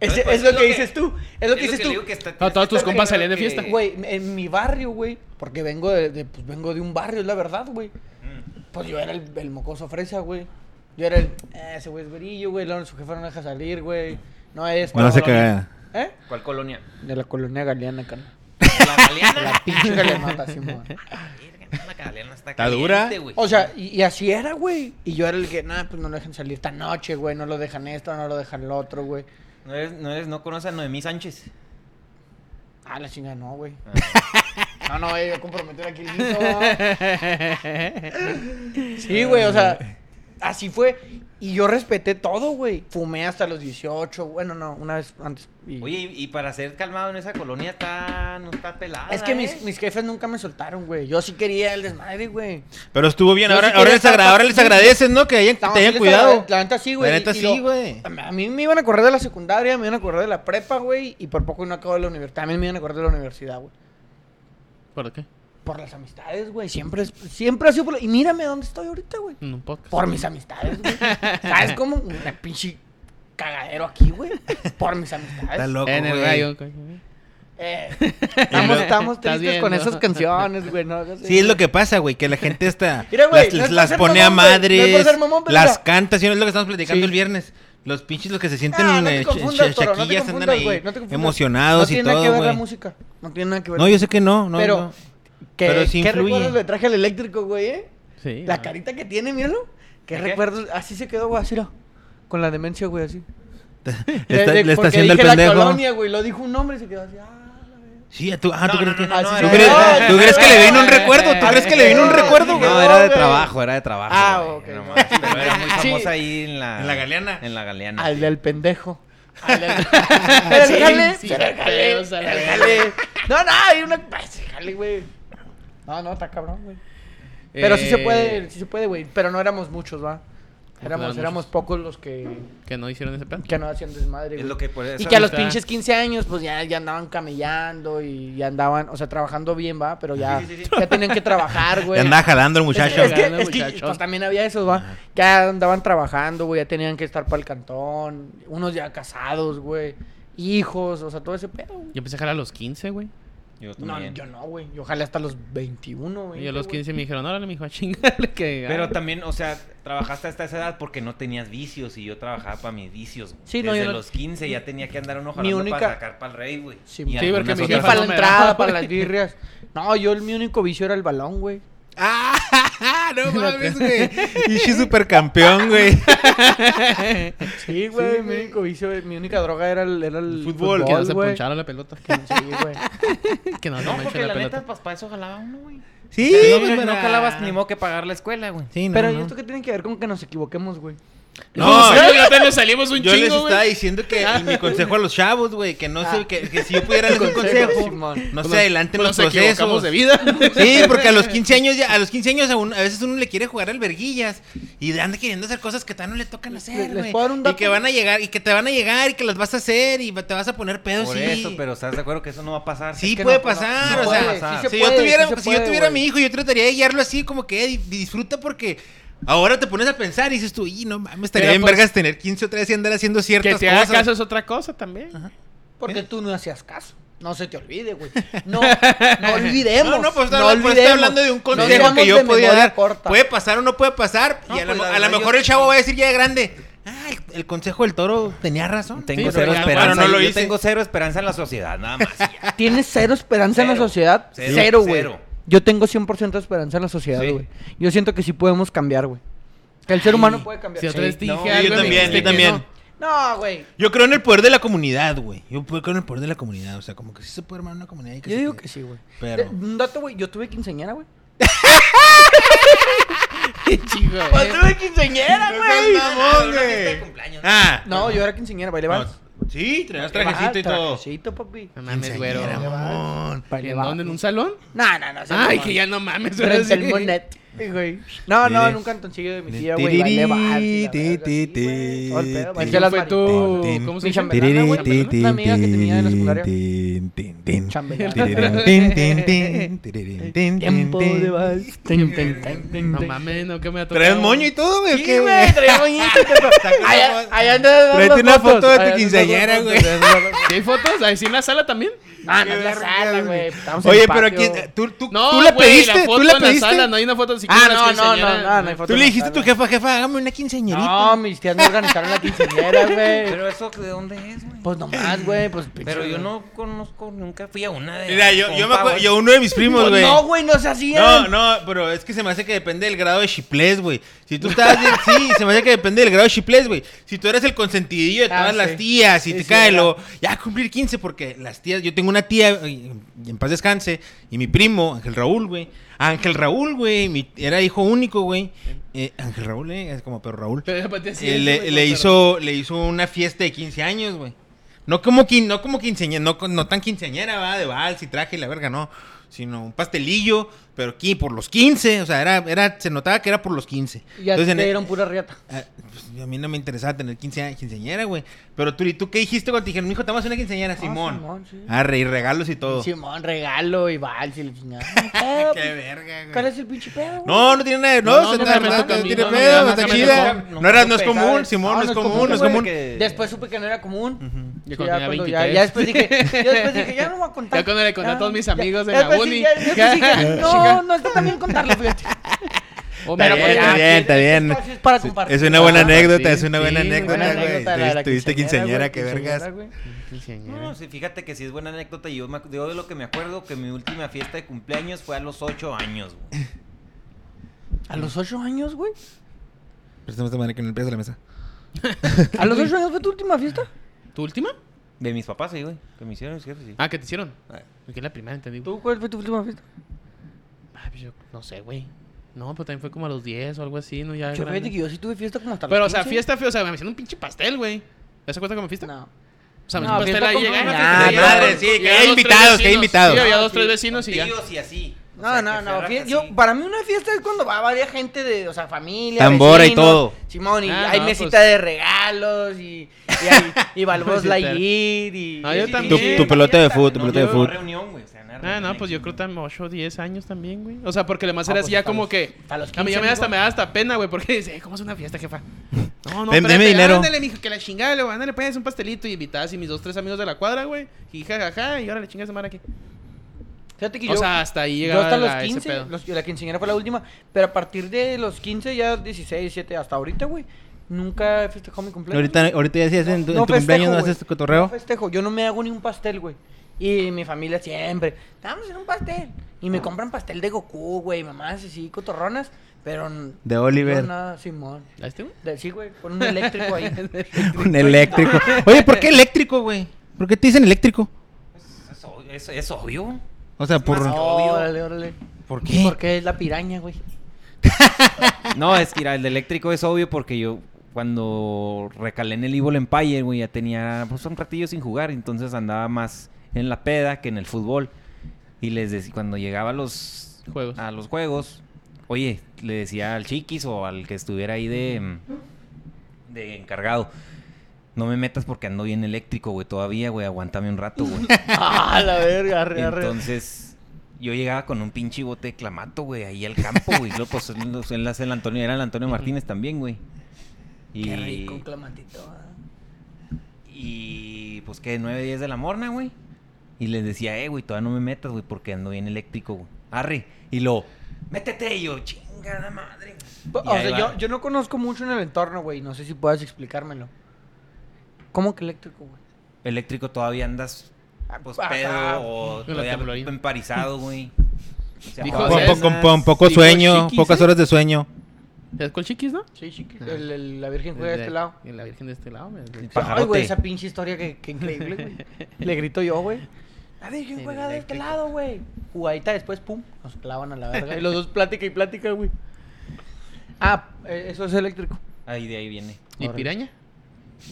Ese- pues, es lo que dices tú. Es lo que dices le tú. que está- No, todos tus compas salían de que- fiesta. Güey, en mi barrio, güey, porque vengo de, de- pues vengo de un barrio, es la verdad, güey. Mm. Pues yo era el, el mocoso fresa, güey. Yo era el, eh, ese güey es verillo, güey, luego su jefe no deja salir, güey. No es... Bueno, se Colonia. caga. ¿Eh? ¿Cuál colonia? De la colonia galeana, acá. ¿La Galeana? La pinche así, mo. La está ¿Está dura? güey. O sea, y, y así era, güey. Y yo era el que, nada, pues no lo dejan salir esta noche, güey. No lo dejan esto, no lo dejan lo otro, güey. ¿No, eres, no, eres, ¿No conoces a Noemí Sánchez? Ah, la chingada, no, güey. Ah. No, no, voy a comprometer aquí el hijo. Sí, güey, o sea, así fue. Y yo respeté todo, güey. Fumé hasta los 18. Bueno, no, una vez antes. y- Oye, y, y para ser calmado en esa colonia está, no está pelada. es que ¿eh? mis, mis jefes nunca me soltaron, güey. Yo sí quería el desmadre, güey. Pero estuvo bien. Yo Ahora, sí ahora, quería les, agra- ahora les agradeces, ¿no? Que hayan, No, te hayan cuidado. La neta sí, güey. La neta sí, güey. A mí me iban a correr de la secundaria, me iban a correr de la prepa, güey. Y por poco no acabo de la universidad. También me iban a correr de la universidad, güey. ¿Por qué? Por las amistades, güey. Siempre, es- siempre ha sido por... la- Y mírame dónde estoy ahorita, güey. En un podcast. Por mis amistades, güey. ¿Sabes cómo? Una pinche cagadero aquí, güey. Por mis amistades. Está loco, En el coño. Eh, estamos, estamos tristes con esas canciones, güey. No, Sí, es lo que pasa, güey, que la gente está Mira, güey, las, no pone a mamón, no madres, ser mamón, las canta, ¿sí? es lo que estamos platicando Sí. el viernes. Los pinches los que se sienten Ah, no te eh, confundas, Toro, no andan ahí güey. No te confundas. emocionados no y tiene nada que todo, ver la güey. música. No tiene nada que ver. No, yo sé que no, no. Pero, no. ¿Qué, pero sí ¿qué influye. recuerdos le traje al eléctrico, güey, eh? Sí. La carita que tiene, míralo. ¿Qué recuerdos? Así se quedó, güey, así, era. Con la demencia, güey, así. Le De- está, de- le está porque haciendo el dije la pendejo. colonia, güey. Lo dijo un nombre y se quedó así. Ah, la. Sí, tú, ah, ¿tú No, crees que, ¿tú crees, no, ¿tú crees que le vino un recuerdo? ¿Tú crees que le vino un recuerdo, no, güey? No, era de trabajo, era de trabajo. Ah, ok. pero era muy famosa ahí en la... En la Galeana. En la Galeana. Al del pendejo. Al del... El jale, el jale, la el. No, no, hay una... Ese jale, güey. No, no, está cabrón, güey. Pero sí se Eh, puede, sí se puede, güey. Pero no éramos muchos, ¿va? Éramos, éramos pocos los que, Que no hicieron ese pedo. que no hacían desmadre, Es güey. lo que por eso. Y que a los está. pinches 15 años, pues ya, ya andaban camellando y ya andaban, o sea, trabajando bien, va, pero ya, Sí, sí, sí. ya tenían que trabajar, güey. Ya andaba jalando el Es muchacho. que, es que- Jalando, es que, muchachos. pues también había esos, va. Que andaban trabajando, güey, ya tenían que estar para el cantón. Unos ya casados, güey. Hijos, o sea, todo ese pedo. güey. Yo empecé a jalar a los 15, güey. Yo No, también. yo no, güey. Yo ojalá hasta los 21, güey. Y a los güey. 15 me dijeron, órale, mijo, a chingarle que... Pero también, o sea, trabajaste hasta esa edad porque no tenías vicios y yo trabajaba para mis vicios. güey. Sí, no, Desde yo no- los 15 ya tenía que andar uno Mi jalando única- para sacar para el rey, güey. Sí, Y sí, porque otras- para la no me entrada, para las birrias. No, yo el mi único vicio era el balón, güey. ¡Ah! No mames, güey. Ishi supercampeón, güey. Sí, güey, mi único vicio, mi única droga era el, era el Fútbol. Que no se güey. ponchara la pelota. Sí, güey. Que no se No, manche porque la la neta, pelota. pues para eso jalaba uno, güey. Sí, Sí, pues, no jalabas ni modo que pagar la escuela, güey. Sí, no, Pero no. ¿y esto qué tiene que ver con que nos equivoquemos, güey? No, te nos salimos un Yo les chingo, estaba güey. diciendo que mi consejo a los chavos, güey, que no Ah. sé, que, que si yo pudiera darles un consejo, Simón. no se adelanten los procesos. de vida. Sí, porque a los 15 años ya, a los 15 años a, un- a veces uno le quiere jugar al verguillas y anda queriendo hacer cosas que tal no le tocan hacer, ¿Les güey. Y que van a llegar y que te van a llegar y que las vas a hacer y te vas a poner pedo Por sí. eso, pero ¿estás de acuerdo que eso no va a pasar? Sí Es que puede no, no, pasar, no o puede, sea, sí se si puede, yo tuviera, sí se si yo tuviera a mi hijo, yo trataría de guiarlo así como que "Ey, disfruta porque ahora te pones a pensar y dices tú, y no mames, estaría Pero, bien pues, vergas tener 15 otra vez y andar haciendo Que ciertas te haga cosas. caso es otra cosa también. Porque tú no hacías caso. No se te olvide, güey. No, no olvidemos. No, no, pues, no no, pues, estoy hablando de un consejo que yo podía dar. corta. Puede pasar o no puede pasar. No, y a, pues, lo- la a lo verdad, mejor el chavo va a decir ya de grande. Ah, el, el consejo del toro tenía razón. Tengo Sí, cero esperanza. bueno, no lo yo hice. tengo cero esperanza en la sociedad, nada más. ¿Tienes cero esperanza en la sociedad? Cero. Cero, güey. Cero. Yo tengo 100% de esperanza en la sociedad, Sí. güey. Yo siento que sí podemos cambiar, güey. Que el ser humano puede cambiar. Si otra vez dije No, algo, yo también, yo también. no. No, güey. Yo creo en el poder de la comunidad, güey. Yo creo en el poder de la comunidad. O sea, como que sí se puede armar una comunidad. Y que Yo digo puede. que sí, güey. Pero- Un dato, güey. Yo tuve quinceañera, güey. Chico, Pues eh. tuve quinceañera, No güey. güey. cumpleaños. Ah. No, yo era quinceañera, baile No, vals. Sí, traías trajecito y todo. Trajecito, papi. No mames, güero. ¿En dónde? ¿En un salón? No, no, no. Ay, que ya no mames. ahora Frente al Monet. Güey. No, no, Mire. en un cantoncillo de mi tía, güey. ¿Quién las. Tin, ¿Cómo se. Chambelana. Una amiga que tenía de la secundaria. Tiempo de vals. No mames, no, que me ha tocado. ¿Traes moño y todo, güey? Sí, qué, güey, traía moñito. Allá, anda las una fotos, foto de tu quinceañera, güey. fotos, allá anda- ¿Sí hay fotos? ¿Ahí sí en la sala también? Ah, no Qué es la sala, güey. en Oye, pero aquí, ¿tú, tú, No, tú la pediste? ¿Tú la en la pediste? sala, no hay una foto así Ah, no, no, no, no, no hay foto Tú le dijiste a tu jefa, jefa, hágame una quinceañerita. No, mis tías me organizaron la quinceañera, güey. Pero eso, ¿de dónde es, güey? Pues nomás, güey, pues Pero yo no conozco, nunca fui a una de. Mira, yo, yo me acuerdo, yo uno de mis primos, Pues güey. no, güey, no se hacían. No, no, pero es que se me hace que depende del grado de chiplés, güey. Si tú estabas bien, sí, se me hace que depende del grado de chiplés, güey. Si tú eres el consentidillo de Ah, todas las tías y Sí, te sí, cae lo, ya cumplir 15 porque las tías, yo tengo una tía y en paz descanse y mi primo Ángel Raúl, güey. Ángel Raúl, güey, mi- era hijo único, güey. Eh, Ángel Raúl, eh, es como pero Raúl. Pero Eh, le, hizo le hizo una fiesta de 15 años, güey. No como quin, no como quinceañera, no tan quinceañera, va, de vals y traje y la verga, no, sino un pastelillo, pero aquí por los 15, o sea, era era se notaba que era por los 15. Y ya Entonces, en te el- dieron pura riata. ah, pues, a mí no me interesaba tener 15 años, quinceañera, güey. Pero tú, ¿y tú qué dijiste cuando te dijeron, mijo, te vamos a hacer una quinceañera, Simón? Ah, Simón, sí. Arre, y regalos y todo. Simón, regalo y vals y la chingada. ¿Qué pues? verga, güey. ¿Cuál es el pinche pedo? güey? No, no tiene nada, no, No, no, a tiene pedo, no, está chida. No era, no es común, ¿sabes? Simón, no es común, no es común. Después supe que no era común. Yo Sí, cuando tenía cuando 23. ya, después dije, ya después dije, ya no voy a contar. Ya cuando le conté a todos mis ya- amigos de la uni. no, no está tan bien contarlo, fíjate. Está pero bien, pues ya, está bien, está bien. Espacio es para compartir. Es una buena Ah, anécdota, sí, es una buena sí, anécdota, güey. Tuviste quinceañera, qué vergas. No, sí, fíjate que sí es buena anécdota. Y yo, me, yo de lo que me acuerdo, que mi última fiesta de cumpleaños fue a los 8 años, güey. A los ocho años, güey. Préstame esta madre que no le pegas a la mesa. ¿A los ocho años fue tu última fiesta? ¿Tu última? De mis papás, sí, güey. Que me hicieron, sí, sí. Ah, ¿qué te hicieron? Porque es la primera, entendí. ¿Tú cuál fue tu última fiesta? Ah, pues yo no sé, güey. No, pero también fue como a los 10 o algo así, ¿no? Ya Yo fíjate que yo sí tuve fiesta como hasta los Pero, o sea, 15. fiesta, fea, o sea, me hicieron un pinche pastel, güey. ¿Eso cuenta como fiesta? No. O sea, me No, hicieron un pastel ahí, como llegué. una Ah, fiesta. madre, sí, que hay invitados, que hay invitados. Sí, había Ah, dos, tres vecinos y ya. Tíos y así. No, O sea, no, no. Yo, para mí una fiesta es cuando va varias gente de, o sea, familia. Tambora y vecinos, todo. Simón, y Ah, hay no, mesita pues. de regalos y, y, hay, y Mesita. Lightyear y... No, yo y- también. Tu- tu pelota de fútbol, tu No, pelota de fútbol. reunión, güey. O Ah, no, pues yo creo que también 8 o 10 años también, güey. O sea, porque además Ah, era pues así ya hasta como los- que... hasta los a mí ya 15, me, hasta, me da hasta pena, güey, porque dice, "Eh, ¿cómo es una fiesta, jefa? No, no, espérate, deme dinero. Ándale, mijo, que la chingada, le ándale, pues, un pastelito y invitada así mis dos, tres amigos de la cuadra, güey. Y jajaja, y ahora le chingas de mar aquí. Fíjate que O yo... sea, hasta ahí Yo llegaba hasta los la- ese 15, pedo. los- la quinceañera fue la última, pero a partir de los 15, ya 16, 17, hasta ahorita, güey, nunca he festejado mi cumpleaños. Ahorita, ahorita ya si haces en tu, en tu festejo, cumpleaños, no güey. haces tu cotorreo. No festejo, yo no me hago ni un pastel, güey. Y mi familia siempre, a hacer un pastel. Y me compran pastel de Goku, güey, mamás así, cotorronas, pero... De Oliver. No, nada, Simón. ¿A este, güey? De- sí, güey, con un eléctrico ahí. Un eléctrico. Oye, ¿por qué eléctrico, güey? ¿Por qué te dicen eléctrico? Es, obvio- es- es obvio. O sea, por... más obvio. Órale, órale. ¿Por qué? Porque es la piraña, güey. No, es que mira, el de eléctrico es obvio porque yo cuando recalé en el Evil Empire, güey, ya tenía pues un ratillo sin jugar, entonces andaba más en la peda que en el fútbol. Y les decía, cuando llegaba a los Juegos. a los juegos, oye, le decía al chiquis o al que estuviera ahí de de encargado, no me metas porque ando bien eléctrico, güey, todavía, güey, aguántame un rato, güey. Ah, la verga, arre, arre. Entonces, yo llegaba con un pinche bote de clamato, güey, ahí al campo, güey. Luego, pues, él, él hace el Antonio, era el Antonio Martínez también, güey. Y, Qué rico, clamatito. y, pues, que 9, 10 de la morna, güey. Y les decía, eh, güey, todavía no me metas, güey, porque ando bien eléctrico, güey. Arre. Y lo, métete, y yo, chingada madre. O Y ahí sea, yo, yo no conozco mucho en el entorno, güey. No sé si puedas explicármelo. ¿Cómo que eléctrico, güey? Eléctrico todavía andas, pues, Ajá. pedo o todavía emparizado, güey. O sea, Dijo Con, todavía César. con- andas- con poco Dijo sueño, chiquis, pocas ¿eh? horas de sueño. ¿Es con chiquis, no? Sí, chiquis. El, el- la Virgen juega de este lado. Y la virgen de este lado. El Ay, güey, esa pinche historia que, que increíble, güey. Le grito yo, güey. La Virgen El juega de este lado, güey. Jugadita después, pum, nos clavan a la verga. Y los dos plática y plática, güey. Ah, eh, eso es eléctrico. Ahí de ahí viene. ¿Y piraña?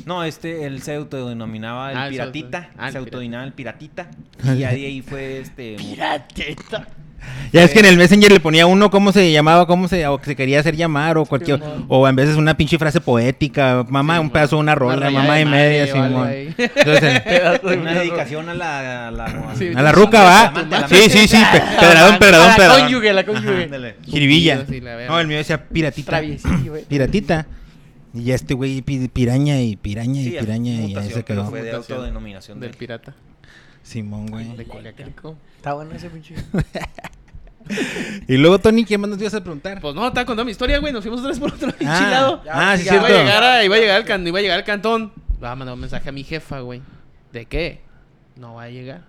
No, este, él se autodenominaba el Ah, piratita. ah, el se autodenominaba el piratita. Y ya de ahí fue este. Pirateta. Ya es que en el Messenger le ponía uno cómo se llamaba, cómo se, o que se quería hacer llamar, o cualquier, Simón. o en veces una pinche frase poética, mamá, Sí, un pedazo de una rola, mamá y media, Simón. Entonces, Una dedicación a la. A la, Sí, a la ruca va. Sí, sí, sí, pe- pedradón, pedradón, A la pedradón. cónyuge, la cónyuge. Jiribilla. Sí. No, el mío decía piratita. Piratita. Y ya este güey pi- piraña y piraña y Sí, piraña y ahí se quedó. Fue de autodenominación del pirata. Simón, güey. De Culiacán. Está bueno ese pinche. Y luego, Tony, ¿qué más nos ibas a preguntar? Pues no, estaba contando mi historia, güey. Nos fuimos otra vez por otro Ah, enchilado. ah, sí, Ya, Iba a cierto. llegar, a- iba a llegar al can- iba a llegar al cantón. Va a mandar un mensaje a mi jefa, güey. ¿De qué? No va a llegar.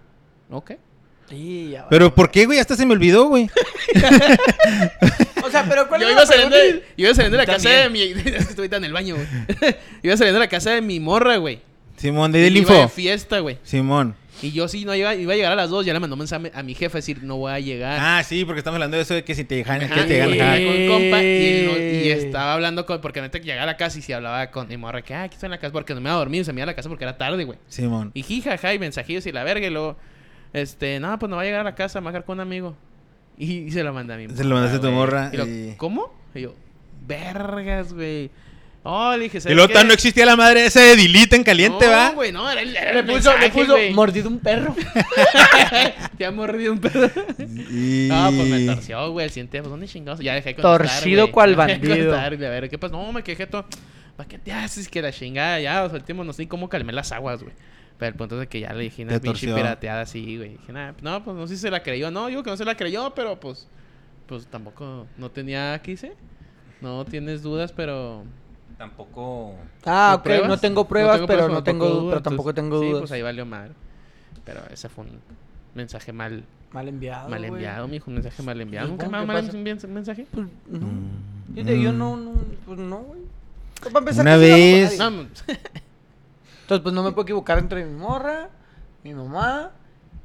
¿Ok? Sí, ya va. Pero, ¿por qué, güey? Hasta se me olvidó, güey. O sea, pero ¿cuál Yo es iba la saliendo, de, iba saliendo de la casa de mi... Estoy ahorita en el baño, güey. iba saliendo de la casa de mi morra, güey. Simón, de de info. fiesta, güey. Simón. Y yo sí no iba, iba a llegar a las dos. Ya le mandó un mensaje a mi jefa decir, no voy a llegar. Ah, sí, porque estamos hablando de eso de que si te dejan, Ajá, que te dejan con compa y, él no- y estaba hablando con... Porque neta que llegaba a la casa y si hablaba con mi morra que, ah, aquí estoy en la casa porque no me iba a dormir. Se me iba a la casa porque era tarde, güey. Simón. Y jijaja, y mensajillos y la verga. Y luego, este, no, pues no va a llegar a la casa, me va a dejar con un amigo. Y, y se lo mandé a mi Se lo mandaste a tu morra Y lo, y- ¿Cómo? Y yo, vergas, güey. Oh, le dije, Y ¿sabes luego qué? tan no existía la madre esa de Dilita en caliente, no, ¿va? güey, no, era el, era Le el puso, le mensaje, puso güey. mordido un perro. Te ha mordido un pedo. Y... No, pues me torció, güey, el siguiente tiempo. ¿Dónde chingados? Ya dejé de contestar, Torcido güey. cual Ya dejé de bandido. contestar, y a ver, ¿qué pasó? No, me quejé todo. ¿Para qué te haces que la chingada? Ya, o sea, el tiempo no sé cómo calmé las aguas, güey. Pero el punto es de que ya le dije una Te pinche torció. pirateada así, güey. Dije, nah, no, pues no sé si se la creyó. No, digo que no se la creyó, pero pues, pues tampoco, no tenía, ¿qué hice? No tienes dudas, pero... Tampoco. Ah, ¿No ok, pruebas? no tengo pruebas, pero no tengo, dudas, pero tampoco entonces, tengo Sí, dudas. pues ahí valió mal. Pero ese fue un mensaje mal, Mal enviado. mal enviado, mijo. Un mensaje mal enviado. ¿Nunca me ha ¿qué mal un mensaje? Pues, no. Mm. Yo no, no, pues no, güey. Pues, para empezar, Una vez-. No, Entonces, pues no me puedo equivocar entre mi morra, mi mamá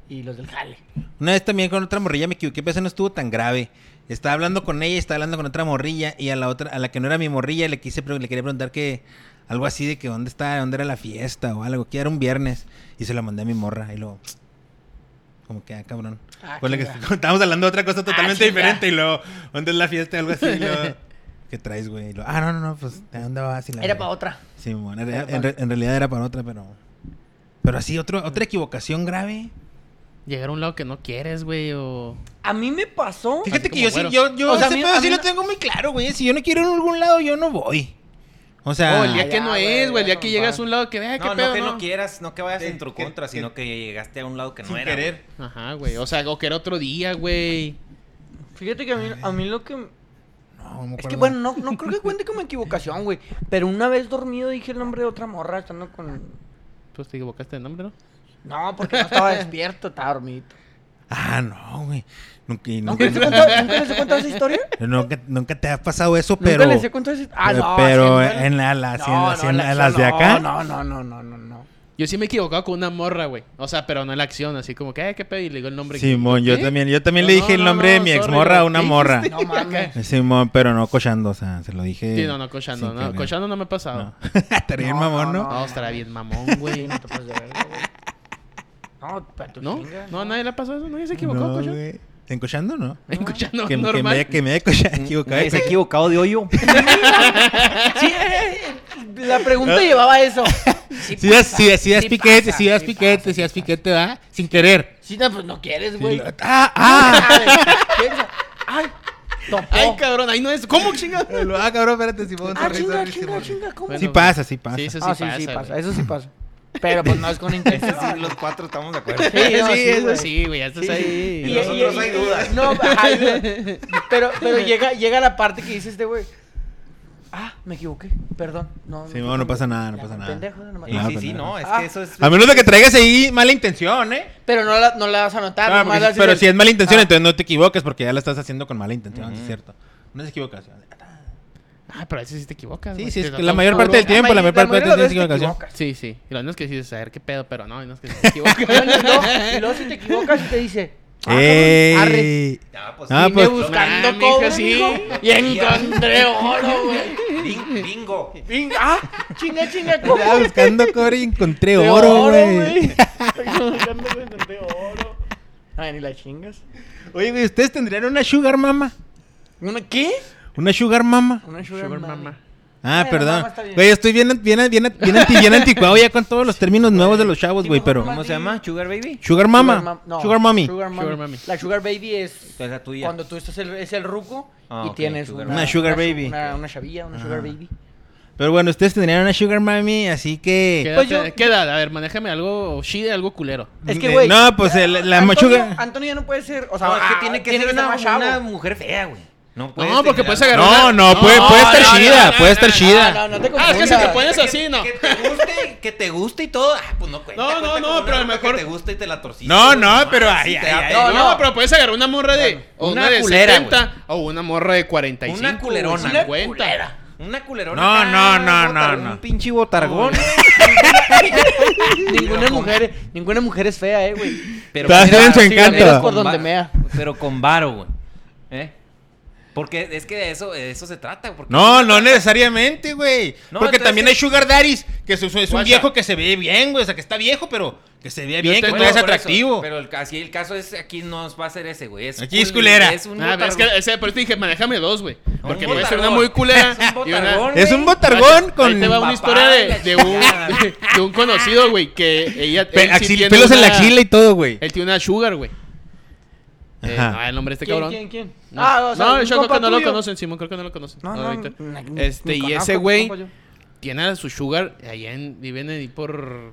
y los del jale. Una vez también con otra morrilla me equivoqué, pero eso no estuvo tan grave. Estaba hablando con ella, estaba hablando con otra morrilla y a la otra, a la que no era mi morrilla, le quise le quería preguntar que algo así de que dónde está, dónde era la fiesta o algo, que era un viernes y se la mandé a mi morra y luego como que, ah, cabrón. Ah, que chinga. estábamos hablando de otra cosa totalmente chinga. diferente y luego, ¿dónde es la fiesta? Algo así. y luego, ¿Qué traes, güey? Y luego, ah, no, no, no, pues, ¿a dónde vas? Y la Era para otra. Sí, bueno, era- Era en, pa- re- en realidad era para otra, pero. Pero así, otro, otra equivocación grave. Llegar a un lado que no quieres, güey, o... A mí me pasó. Fíjate que yo sí, yo, yo O sea, a ese mí- pedo a sí lo no- tengo muy claro, güey. Si yo no quiero ir a algún lado, yo no voy. O sea, o el día que ya, no es, güey, el día que llegas va. a un lado que, ah, qué No, pedo, no que no? quieras, no que vayas en tu contra, que- sino que llegaste a un lado que no sin era. querer. Ajá, güey, o sea, o que era otro día, güey. Fíjate que a mí, a mí lo que. No, Es que bueno, no, no creo que cuente como equivocación, güey. Pero una vez dormido dije el nombre de otra morra estando con. Pues te equivocaste de nombre, ¿no? No, porque no estaba despierto, estaba dormido. Ah, no, güey. Nunca, ¿Nunca nunca, les he contado, ¿nunca les he contado esa historia? nunca, nunca te ha pasado eso, pero. ¿Nunca les he contado esa historia? Ah, eh, no. pero en la, la- así en No, las- no, en la la- las de acá. No, no, no, no, no, no. Yo sí me he equivocado con una morra, güey. O sea, pero no en la acción, así como que, eh, qué pedo, y le digo el nombre. que- Simón, yo ¿qué? también, yo también No, le dije no, el no, nombre de no, mi sorry, exmorra a una ¿Qué morra. No mames. Simón, pero no cochando, o sea, se lo dije. Sí, no, no, cochando, no. querer. Cochando no me ha pasado. No. Estaría bien No, mamón, no, ¿no? No, estará bien mamón, güey. no te pases de verga, güey. No, para tu ¿No? chinga, No, a nadie le ha pasado eso, nadie se equivocó, No, cocho. güey. ¿En cochando, no? Escuchando Que, que me normal. haya, que me haya equivocado. Ha equivocado de hoyo. Sí, eh, eh, la pregunta llevaba eso. Sí, Si das, si, si das sí piquete, pasa, si das sí piquete, pasa, si das piquete, ¿va? Sin querer. Sí, no, pues no quieres, güey. Lo- Ah, ah. Piensa, Ay, topó. Ay, cabrón, ahí no es. ¿Cómo, chingada? ah, cabrón, espérate, Simón. Ah, sorry, chinga, chinga, chinga, ¿cómo? Sí pasa, sí pasa. Sí, eso sí ah, sí, pasa. sí pasa, güey. eso sí pasa. Pero pues no es con intención. Sí, los cuatro estamos de acuerdo. Sí, no, sí, sí, eso güey. sí, güey, ya estás Sí, ahí. sí. Y nosotros hay dudas. No, ajá, hay dudas. pero, pero llega, llega la parte que dice este güey. Ah, me equivoqué. Perdón. No, Sí, no, no pasa nada, no pasa nada. Pendejo, nomás- Sí, Ah, sí, sí, no, es Ah. que eso es... A menos de que traigas ahí mala intención, ¿eh? Pero no la, no la vas a notar. Pero el- si es mala intención, Ah. entonces no te equivoques porque ya la estás haciendo con mala intención, es cierto. No es equivocación. Ah, pero a veces sí te equivocas. Sí, güey. sí, Te es que la mayor parte del tiempo, la mayor parte del tiempo es veces te equivocación. equivocas. Sí, sí. Y lo menos que dices, a ver qué pedo, pero no, y no es que se equivoca. Y luego, y luego si te equivocas y te dice. ah, ¡Ey! Ah, pues, Ah, pues- buscando Ah, cobre, sí. y encontré oro, güey. Bing- bingo. Bing, Ah, chinga, chinga. Estaba buscando cobre y encontré De oro, güey. Buscando, güey, encontré oro. Ay, ni la chingas. Oye, güey, ¿ustedes tendrían una sugar mama? ¿Una qué? ¿Una sugar mama? Una sugar, Sugar mama. mama. Ah, Bueno, perdón. mama. Güey, estoy bien, bien, bien, bien, anti- bien anticuado ya con todos los términos nuevos de los chavos, güey, pero... ¿Cómo se llama? ¿Sugar Baby? Sugar mama. mam- no, Sugar mommy. Sugar mami. Sugar mami. La sugar baby es Es la tuya. cuando tú estás el, es el ruco Ah, y tienes sugar una, Una sugar su- baby. Una, una chavilla, una sugar baby. Pero bueno, ustedes tendrían una sugar mommy, así ¿Qué que... edad, Pues yo- te- qué edad? A ver, manéjame algo shide, algo culero. Es que, Eh, güey. no, pues, el- la Antonio, sugar- Antonio ya no puede ser. O sea, No, es que ah, tiene que tiene ser una, una mujer fea, güey. No, puedes No, porque puedes agarrar No, no, puede, puede estar no, no, chida, no, puede no, estar no, chida. No, no, no te Ah, es que confundas. si te pones así, no. Que te guste, que te guste y todo. Ah, pues no cuenta. No, no, cuenta no, pero morra mejor- Que te gusta y te la torciste. No, güey, no, pero pena. No, no, pero puedes agarrar una morra de. Una una, de culera, 70 o una morra de 45. Una culerona. Una 50. Una culerona. No, no, no, no, no. Un pinche botargón. Ninguna mujer, ninguna mujer es fea, eh, güey. Pero con donde va- mea. Pero con varo, güey. ¿Eh? Porque es que de eso, de eso se trata. Porque No, no necesariamente, güey. No, Porque también hay sugar daddies, que es, es un Guacha. viejo que se ve bien, güey. O sea, que está viejo, pero que se ve bien, que es eso, atractivo. pero el, así el caso es, aquí no va a ser ese, güey. Es Aquí es cul- culera. Es un Ah, es que por eso dije, manéjame dos, güey. Porque puede ser una muy culera. Es un una- botargón, Es un botargón Ahí con te va una papá, historia de, un, chingada. de un conocido, güey, que ella. pe- sí axil- tiene pelos en la axila y todo, güey. Él tiene una sugar, güey. Eh, Ajá. no, el nombre de este ¿Quién, cabrón. quién, quién? No, Ah, o sea, no, un yo creo que no lo conocen, Simón, creo que no lo conocen. No, no, ahorita. Este, y conozco, ese güey tiene a su sugar allá en, viven ahí por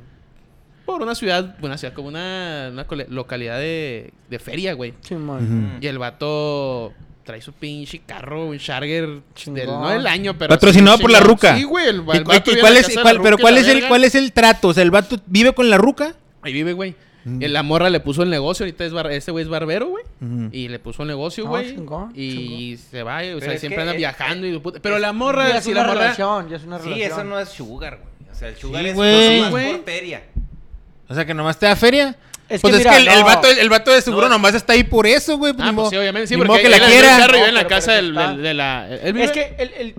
por una ciudad, una ciudad como una, una localidad de, de feria, güey. Sí, man. Y el vato trae su pinche carro, un Charger del, no del año, pero Patrocinado sí, por la ruca. Sí, güey, el, el ¿Y, vato y cuál es, cuál- pero cuál es el cuál es el trato? O sea, el vato vive con la ruca. Ahí vive, güey. Mm. Y La morra le puso el negocio, ahorita es bar- este güey es barbero, güey. Ujú. Y le puso el negocio, No, güey. chingón, y se va, o sea, siempre anda es- viajando es- y Pero es- la morra, Ya es si una la morra. relación, ya es una Sí, relación. eso no es sugar, güey. O sea, el sugar Sí, es güey. más güey. por feria. O sea, que nomás te da feria. Es pues que es mira, que el, el no. vato, el vato de seguro No, nomás está ahí por eso, güey. Ah, ni pues sí, obviamente. Sí, porque que la el quiera. No, en la casa del, de la. Es que el, el...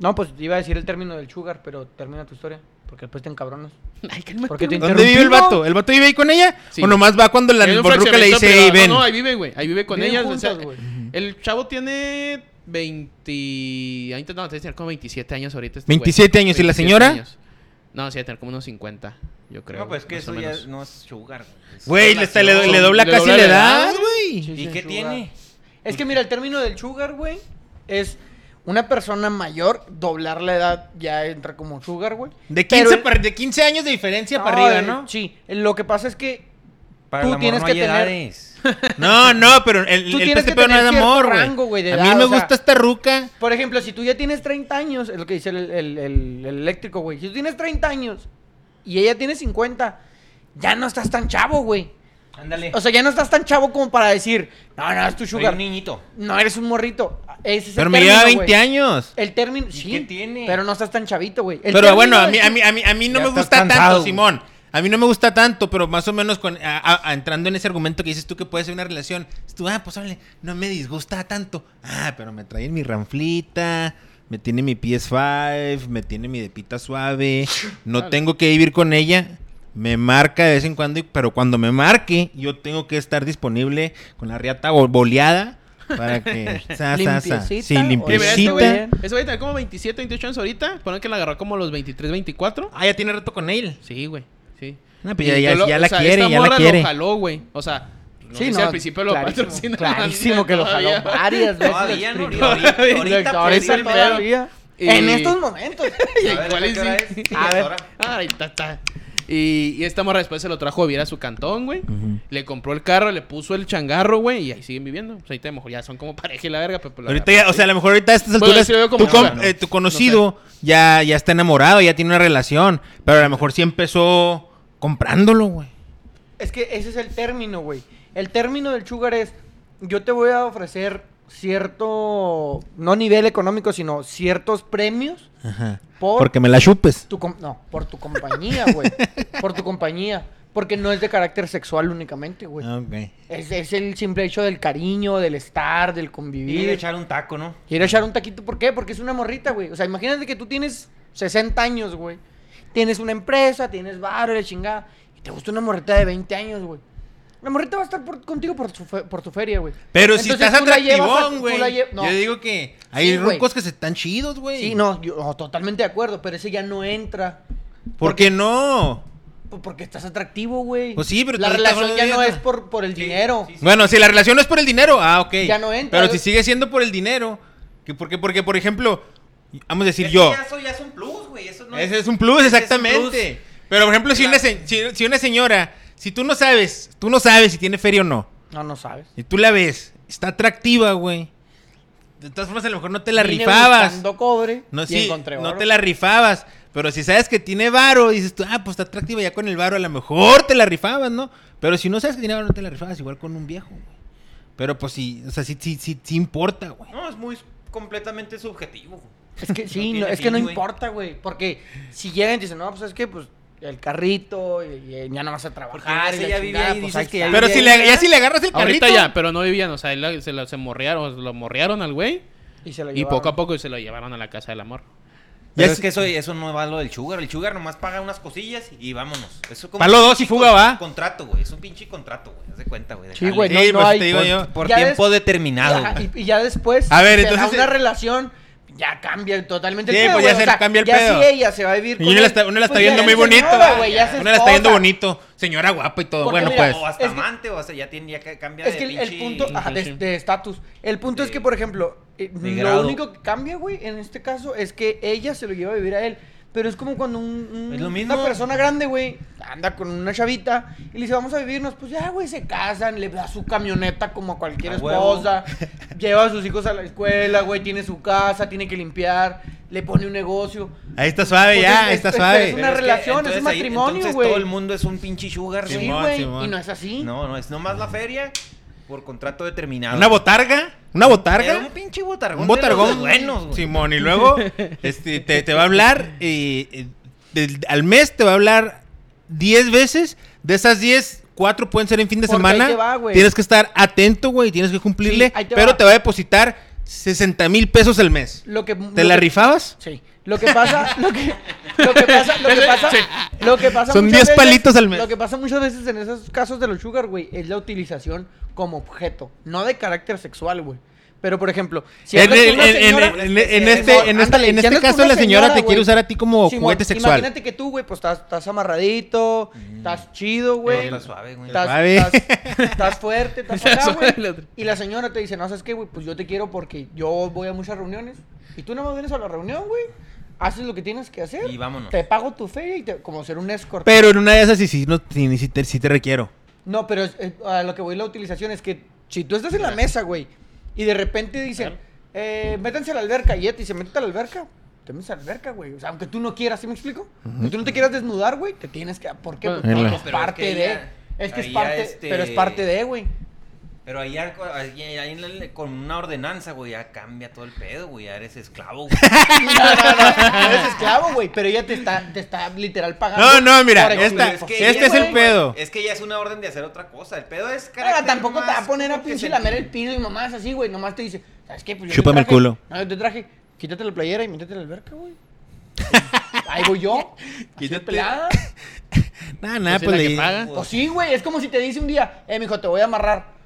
No, pues iba a decir el término del sugar, pero termina tu historia. Porque después te encabronas. Ay, cálmate, ¿Por qué te güey. ¿Dónde vive el vato? ¿El vato vive ahí con ella? Sí. ¿O nomás va cuando la borruca le dice, hey, ven? No, ahí vive, güey. Ahí vive con ella. o sea, güey. el chavo tiene 20... Ahí intentando tener como 27 años ahorita. este güey. 27 años. ¿Y la 27 señora? años. No, sí, va a tener como unos 50, yo creo. No, pues que eso ya no es sugar. güey. Le, está- le, le dobla Le casi la edad, güey. ¿Y qué tiene? Es que mira, el término del sugar, güey, es una persona mayor, doblar la edad ya entra como sugar, güey. De Pero 15, el- para- de 15 años de diferencia para No, arriba, eh, ¿no? Sí, lo que pasa es que Para Tú el amor tienes no que hay tener- edades. No, no, pero el, Tú el tienes que no es tener de cierto amor, güey. rango, güey, de A edad, mí me o sea- gusta esta ruca. Por ejemplo, si tú ya tienes 30 años, es lo que dice el, el- el- el eléctrico, güey. Si tú tienes 30 años y ella tiene 50, ya no estás tan chavo, güey. Ándale. O sea, ya no estás tan chavo como para decir, no, no, es tu Soy sugar. un niñito. No, eres un morrito. Ese es Pero el me término, lleva 20 güey. años. El término, sí. qué tiene? Pero no estás tan chavito, güey. El Pero término bueno, a mí, a mí, a mí, a mí no Ya me estás gusta cansado, tanto, güey. Simón. A mí no me gusta tanto, pero más o menos con, a- a- a- entrando en ese argumento que dices tú que puede ser una relación. dices Tú, ah, pues órale, no me disgusta tanto. Ah, pero me trae mi ranflita, me tiene mi PS5, me tiene mi depita suave. No Vale. tengo que vivir con ella. Me marca de vez en cuando, y- pero cuando me marque, yo tengo que estar disponible con la riata bo- boleada para que... sa, sa, sa. Sí, o- limpiecita. güey, ese güey tiene como 27, 28 años ahorita. Ponen que la agarró como los 23, 24. Ah, ya tiene rato con él. Sí, güey. Sí. No, pues ya, ya- lo- ya o la sea, quiere, esta ya la morra quiere. lo jaló, güey. O sea, no Sí, no, al principio lo clarísimo, patrocina. Clarísimo que lo jaló Todavía. varias veces. Todavía, ¿no? exprimió. Ahorita- ahorita, Ahorita, el pedo. todavía. Y- En estos momentos. Y A ver, igual y ¿qué hora sí. es? A ver. Ahora. Ay, ta, ta. Y, y esta morra después se lo trajo a vivir a su cantón, güey. Le compró el carro, le puso el changarro, güey. Y ahí siguen viviendo. Pues ahorita a lo mejor ya son como pareja y la verga. Pero, pues, la Ahorita verdad, ya, o sea, a lo mejor ahorita a estas Bueno, alturas tu, eh, tu conocido ya, ya está enamorado, ya tiene una relación, pero a lo mejor sí empezó comprándolo, güey. Es que ese es el término, güey. El término del sugar es, yo te voy a ofrecer cierto, no nivel económico, sino ciertos premios Ajá. por Porque me la chupes. tu, no, por tu compañía, güey. por tu compañía. Porque no es de carácter sexual únicamente, güey. Ah, Ok. Es, es el simple hecho del cariño, del estar, del Y convivir. echar un taco, ¿no? Quiero echar un taquito, ¿por qué? Porque es una morrita, güey. O sea, imagínate que tú tienes 60 años, güey. Tienes una empresa, tienes barrio, la chingada. Y te gusta una morrita de 20 años, güey. La morrita va a estar por- contigo por tu, fe- por tu feria, güey. Pero si Entonces, estás atractivón, güey. la lle- no. Yo digo que hay Sí, rucos que se están chidos, güey. Sí, no, yo totalmente de acuerdo, pero ese ya no entra. ¿Por qué no? Pues Porque estás atractivo, güey. Pues sí, pero La relación ya no es por, por el Sí, dinero. sí, Bueno, si la relación no es por el dinero, ah, ok. Ya no entra. Pero si sigue siendo por el dinero, que porque, porque, por ejemplo, vamos a decir yo. ya Eso ya es un plus, güey. Eso no Ese es un plus, ese es un exactamente. Pero por ejemplo, si La- una, se- si, si una señora, si tú no sabes, tú no sabes si tiene feria o no, No, no sabes. y tú la ves, está atractiva, güey. De todas formas, a lo mejor no te la Vine rifabas. buscando cobre No, y sí, encontré no oro. te la rifabas. Pero si sabes que tiene varo, dices tú, ah, pues está atractiva ya con el varo, a lo mejor te la rifabas, ¿no? Pero si no sabes que tiene varo, no te la rifabas, igual con un viejo, güey. Pero pues sí, o sea, sí, sí, sí, sí importa, güey. No, es muy completamente subjetivo. güey. Es que sí, No no- es que no importa, güey. Porque si llegan y dicen, no, pues es que pues el carrito y, y ya no vas a trabajar. Y la chingada, pues, está. Pero si le, ya si le agarras el carrito. Ahorita ya, pero no vivían. O sea, él se lo, se morrearon, lo morrearon al güey. Y, se lo Y llevaron. poco a poco se lo llevaron a la casa del amor. Ya Pero es- es que eso, eso no va lo del sugar. El sugar nomás paga unas cosillas y vámonos. Eso como Palo dos y fuga, va. Contrato, güey. Es un pinche contrato, güey. Haz de cuenta, güey. Sí, Sí, no, pues, hay. te digo por- yo. Por tiempo des- determinado, y, y ya después, A ver, se da entonces, una eh, relación, ya cambia totalmente Sí, el pedo, pues ya se cambia el ya pedo. ella se va a vivir Y con uno la él, está, uno la está pues, viendo muy bonito. ya es uno la está viendo bonito. Señora guapa y todo. Porque bueno, mira, pues. O hasta Es que- amante, o sea, ya tiene ya que cambia Es de que el, punto ajá, de estatus. El punto es que, por ejemplo, eh, lo grado. único que cambia, güey, en este caso, es que ella se lo lleva a vivir a él. Pero es como cuando un- un- Es lo mismo. una persona grande, güey, anda con una chavita y le dice, vamos a vivirnos. Pues ya, güey, se casan, le da su camioneta como a cualquier A huevo. esposa. lleva a sus hijos a la escuela, güey, tiene su casa, tiene que limpiar, le pone un negocio. Ahí está suave, Pues ya, es- ahí está es- suave. es una Pero que relación, es un matrimonio, güey. todo el mundo es un pinche sugar, Sí, güey. Y no es así. No, no, es nomás la feria por contrato determinado. Una botarga, una botarga. Era un pinche botargón. Un botargón güey. Simón, y luego este, te, te va a hablar, y, y, del- al mes te va a hablar 10 veces. De esas 10, 4 pueden ser en fin de Porque semana. ahí te va, güey. tienes que estar atento, güey, tienes que cumplirle. Sí, ahí te pero va. te va a depositar 60 mil pesos al mes. Lo que, ¿Te lo la que- rifabas? Sí. Lo que pasa, lo que, lo que pasa, lo que pasa, lo que pasa Son muchas 10 palitos al mes. Lo que pasa muchas veces en esos casos de los sugar, güey, es la utilización como objeto, no de carácter sexual, güey. Pero por ejemplo, si en, en- una en- en- señora- en- en No, este, en este, ándale, si este con caso la señora te quiere usar a ti como Simón, juguete sexual. Imagínate que tú, güey, pues estás, estás amarradito, estás chido, güey. Está suave, güey. Estás, Suave. estás- estás fuerte, estás güey. Y la señora te dice, no, ¿sabes qué, güey? Pues yo te quiero porque yo voy a muchas reuniones. Y tú no me vienes a la reunión, güey. Haces lo que tienes que hacer. Y vámonos. Te pago tu feria y te, como ser un escort. Pero en una de esas sí, sí, no, sí, sí te, sí te requiero. No, pero es- es- a lo que voy la utilización es que si tú estás en la mesa, güey, y de repente dicen, eh, métanse a la alberca, y ella te dice, métete a la alberca, te metes a la alberca, güey. O sea, aunque tú no quieras, ¿sí me explico? Que tú no te quieras desnudar, güey, te tienes que... ¿Por qué? Porque Bueno. es parte de... es que es parte... este- Pero es parte de, güey. Pero ahí, con una ordenanza, güey, ya cambia todo el pedo, güey. Ya eres esclavo, güey. No, no, no, no eres esclavo, güey, pero ella te está, te está literal pagando. No, no, mira, esta- este es el güey. pedo. Es que ya es una orden de hacer otra cosa. El pedo es carácter tampoco te va a poner a pinche lamer el piso y nomás así, güey. Nomás te dice, ¿sabes qué? Pues yo te Chúpame el culo. No, yo te traje, quítate la playera y métete la alberca, güey. Ahí voy yo. Quítate pelada. Nada, nada, Pues sí, pues le- paga. Pues sí, güey. Es como si te dice un día, eh, mijo, te voy a amarrar.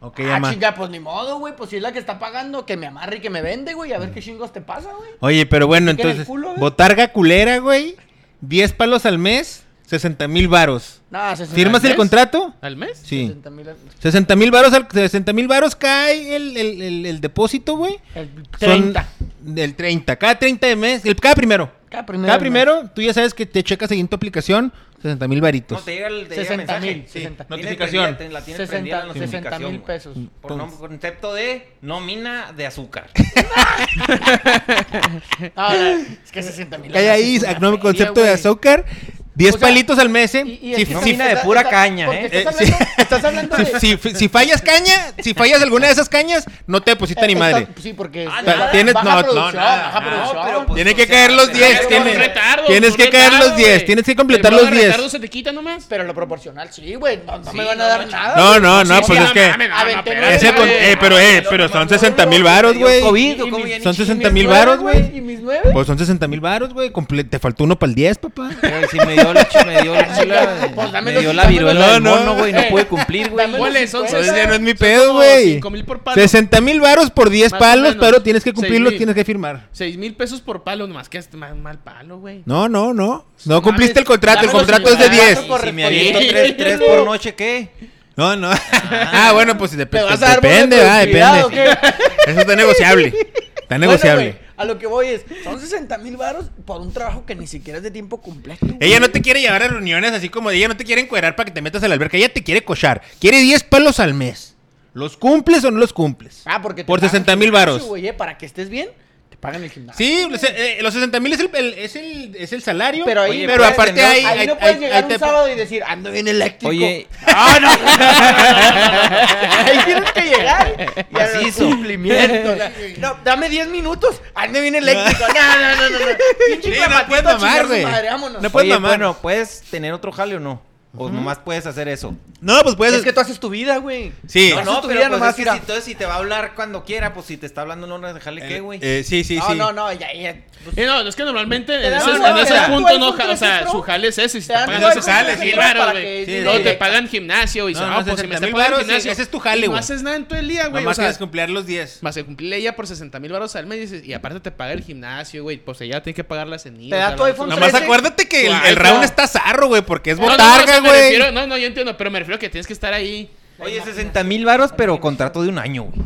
Ok, ah, ama. chinga, pues ni modo, güey. Pues si es la que está pagando, que me amarre y que me vende, güey. A ver qué chingos te pasa, güey. Oye, pero bueno, ¿Te queda el entonces, culo, eh? botarga culera, güey. 10 palos al mes, 60 mil varos. No, 60 ¿Firmas el mes? contrato? ¿Al mes? Sí. 60 mil. 60 mil varos, al- 60 mil varos cae el, el, el, el depósito, güey. El Son 30. Del 30. Cada 30 de mes. El, cada primero. Cada primero. Cada primero, tú ya sabes que te checas ahí en tu aplicación. 60 mil varitos. No, te llega el te llega 60 mensaje. mil, 60. Tienes Notificación. prendida, la tienes prendida la 60 60 notificación, mil güey. pesos. Por un concepto de nómina de azúcar. Ahora, es que 60 mil. Cae ahí, no, concepto de azúcar. 10 O sea, palitos al mes, ¿eh? Y, y Si- de pura caña, ¿eh? Estás Eh, sí. hablando, estás hablando de. si, si- si fallas caña, si fallas alguna de esas cañas, no te deposita ni madre. está- Sí, porque. Ah, no, baja- tienes- baja no, no, nada. pero pues- Tiene que sea, caer los pero 10. es Tiene, un retardo, tienes que caer los 10. güey. Tienes que completar ¿El los bono de 10. retardo se te quita nomás? Pero lo proporcional, sí, güey. No, no Sí, me van a dar no, nada. No, no, no, Sí, pues sí, es que. pero- eh, pero, eh, pero son 60 mil varos, güey. COVID, Y ¿cómo mis- ya ni Son y 60 mis mil varos, güey. ¿Y mis nueve? Pues son 60 mil varos, güey. Te faltó uno para el 10, papá. Si me dio me dio la, Pues me dio la viruela del No, no. mono, güey. No Eh, pude cumplir, güey. ¿Cuáles son? Ya no es mi pedo, güey. 5 mil por palo. 60 mil varos por 10 Más o palos, pero tienes que cumplirlos, tienes que firmar. 6 mil pesos por palo, nomás que es mal, mal palo, güey. No, no, no. No cumpliste el contrato. El contrato es de nada. 10. Por Y si me aviento tres, tres por noche, ¿qué? No, no. Ah, bueno, pues dep- ¿Me vas a dar depende, o depende. Eso está negociable. Está Bueno, negociable. A lo que voy es, son 60 mil varos por un trabajo que ni siquiera es de tiempo completo. güey. Ella no te quiere llevar a reuniones así como de ella no te quiere encuerar para que te metas a la alberca. Ella te quiere cochar. Quiere 10 palos al mes. ¿Los cumples o no los cumples? Ah, porque te Por pagan 60 mil varos. güey, eh, para que estés bien, pagan el gimnasio. Sí, los, eh, los 60 mil es el, el- es, el, es el salario. Pero ahí- Oye, pero puedes aparte tener- hay, Ahí hay- no puedes hay- llegar hay un te- sábado y decir, ando bien eléctrico. Oye, ¡Ah, no! Ahí tienes que llegar y a los Macizo. cumplimientos. No, dame 10 minutos, ande bien eléctrico. No, no, no, no. no. Pinche Sí, no clamatito puedes a mamar, su güey. madre, vámonos. No puedes oye, mamar. bueno, ¿puedes tener otro jale o no? O nomás puedes hacer eso. No, pues puedes. Es que tú haces tu vida, güey. Sí. No, No, no, tu pero vida pues nomás, es que si, entonces si te va a hablar cuando quiera, pues si te está hablando no déjale qué, güey. Eh, sí, sí, no, sí. no, no, ya, ya. pues, Eh, no, es que normalmente en ese, en punto no, o 13 sea, su jale es ese, y si Te pagan tu esos iPhone 60 mil 13 baros, para güey. Sí, Luego te pagan gimnasio y No, dices, no, no, pues si me 60 está pagando gimnasio. ese es tu jale, y no güey. haces nada en todo el día, güey. Nomás que cumplir los 10. más que cumplirle ella por 60 mil baros al mes y aparte te paga el gimnasio, güey. Pues ella tiene que pagar la cenita. Te da tu iPhone Nomás 13. acuérdate que el, no. round está zarro, güey, porque es No, no, no, o botarga, sea, me güey. refiero- No, no, yo entiendo, pero me refiero a que tienes que estar ahí. Oye, 60 mil varos, pero contrato de un año, güey.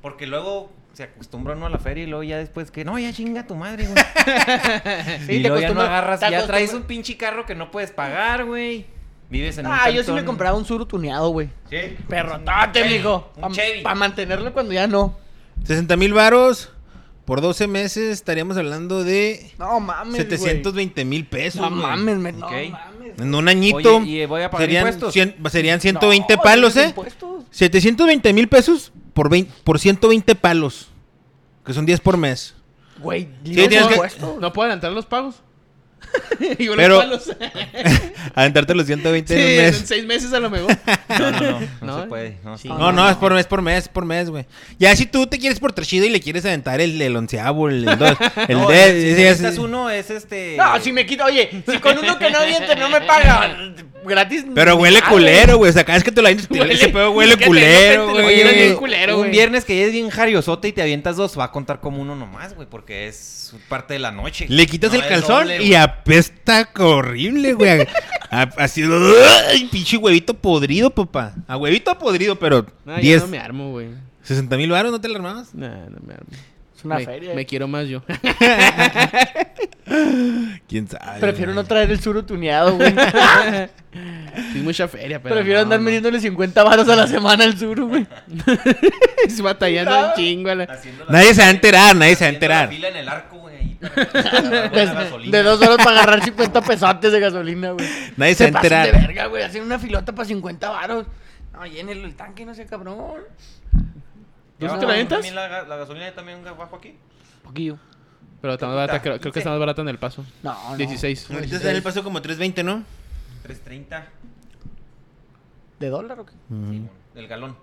Porque luego se acostumbra uno a la feria y luego ya después que, no, ya chinga tu madre, güey. Sí, y te luego ya no acostumbras- agarras, te ya traes acostumbras- un pinche carro que no puedes pagar, güey. Vives en un Ah, yo sí me cantón- compraba un Suru tuneado, güey. Sí. Perrotote, mijo. Un Chevy. Para mantenerlo cuando ya no. 60 mil varos por 12 meses estaríamos hablando de No mames, güey. 720 mil pesos. No güey. mames, me, no Ok. mames. En un añito. Oye, ¿y voy a pagar serían, impuestos? cien- serían 120 No, palos, ¿eh? impuestos. 720 mil pesos por, 20 por 120 palos. Que son 10 por mes. Güey, Sí, ¿no que-? ¿No puedo adelantar los pagos? y unos Pero- palos. Aventarte los 120 sí, en un en seis meses a lo mejor. No, no, no. No, No, se puede. No, sí. No, no, es por mes, por mes, por mes, güey. Ya si tú te quieres por chido y le quieres aventar el, el onceavo, el, el dos, el No, de- si necesitas uno es este... No, si me quito, oye, si con uno que no aviente no me paga gratis. Pero huele ah, culero, güey. O sea, cada vez que te lo avientas, Huele- ese pedo huele culero, güey. un viernes que ya es bien jariosote y te avientas dos, va a contar como uno nomás, güey, porque es parte de la noche. Le quitas No el calzón doble, y güey. Apesta horrible, güey. Así, ¡ay! pinche huevito podrido, papá. A huevito podrido, pero No, yo 10, no me armo, güey. 60 mil baros, ¿no te la armabas? Nah, no me armo. Es una me, feria. me quiero más yo. ¿Quién sabe? Prefiero no traer el suro tuneado, güey. Sí, mucha feria, pero. Prefiero no, andar no. metiéndole 50 varos a la semana al suro, güey. Es batallando un chingo. la- Nadie se va a enterar, nadie se va a haciendo la enterar. fila en el arco, De, gasolina. de dos horas para agarrar 50 pesotes de gasolina, güey. Nadie se va a pasan de verga, güey. Hacen una filota para 50 varos. No, llénelo el tanque, no sé, cabrón. ¿Tú ¿Ya sí te la aventas? también La, la gasolina también bajo aquí? Poquillo. Pero está más barata, creo, creo que está más barata en el paso. No, no. 16. Ahorita está en el paso como 320, ¿no? 3.30. ¿De dólar o qué? Simón. El galón.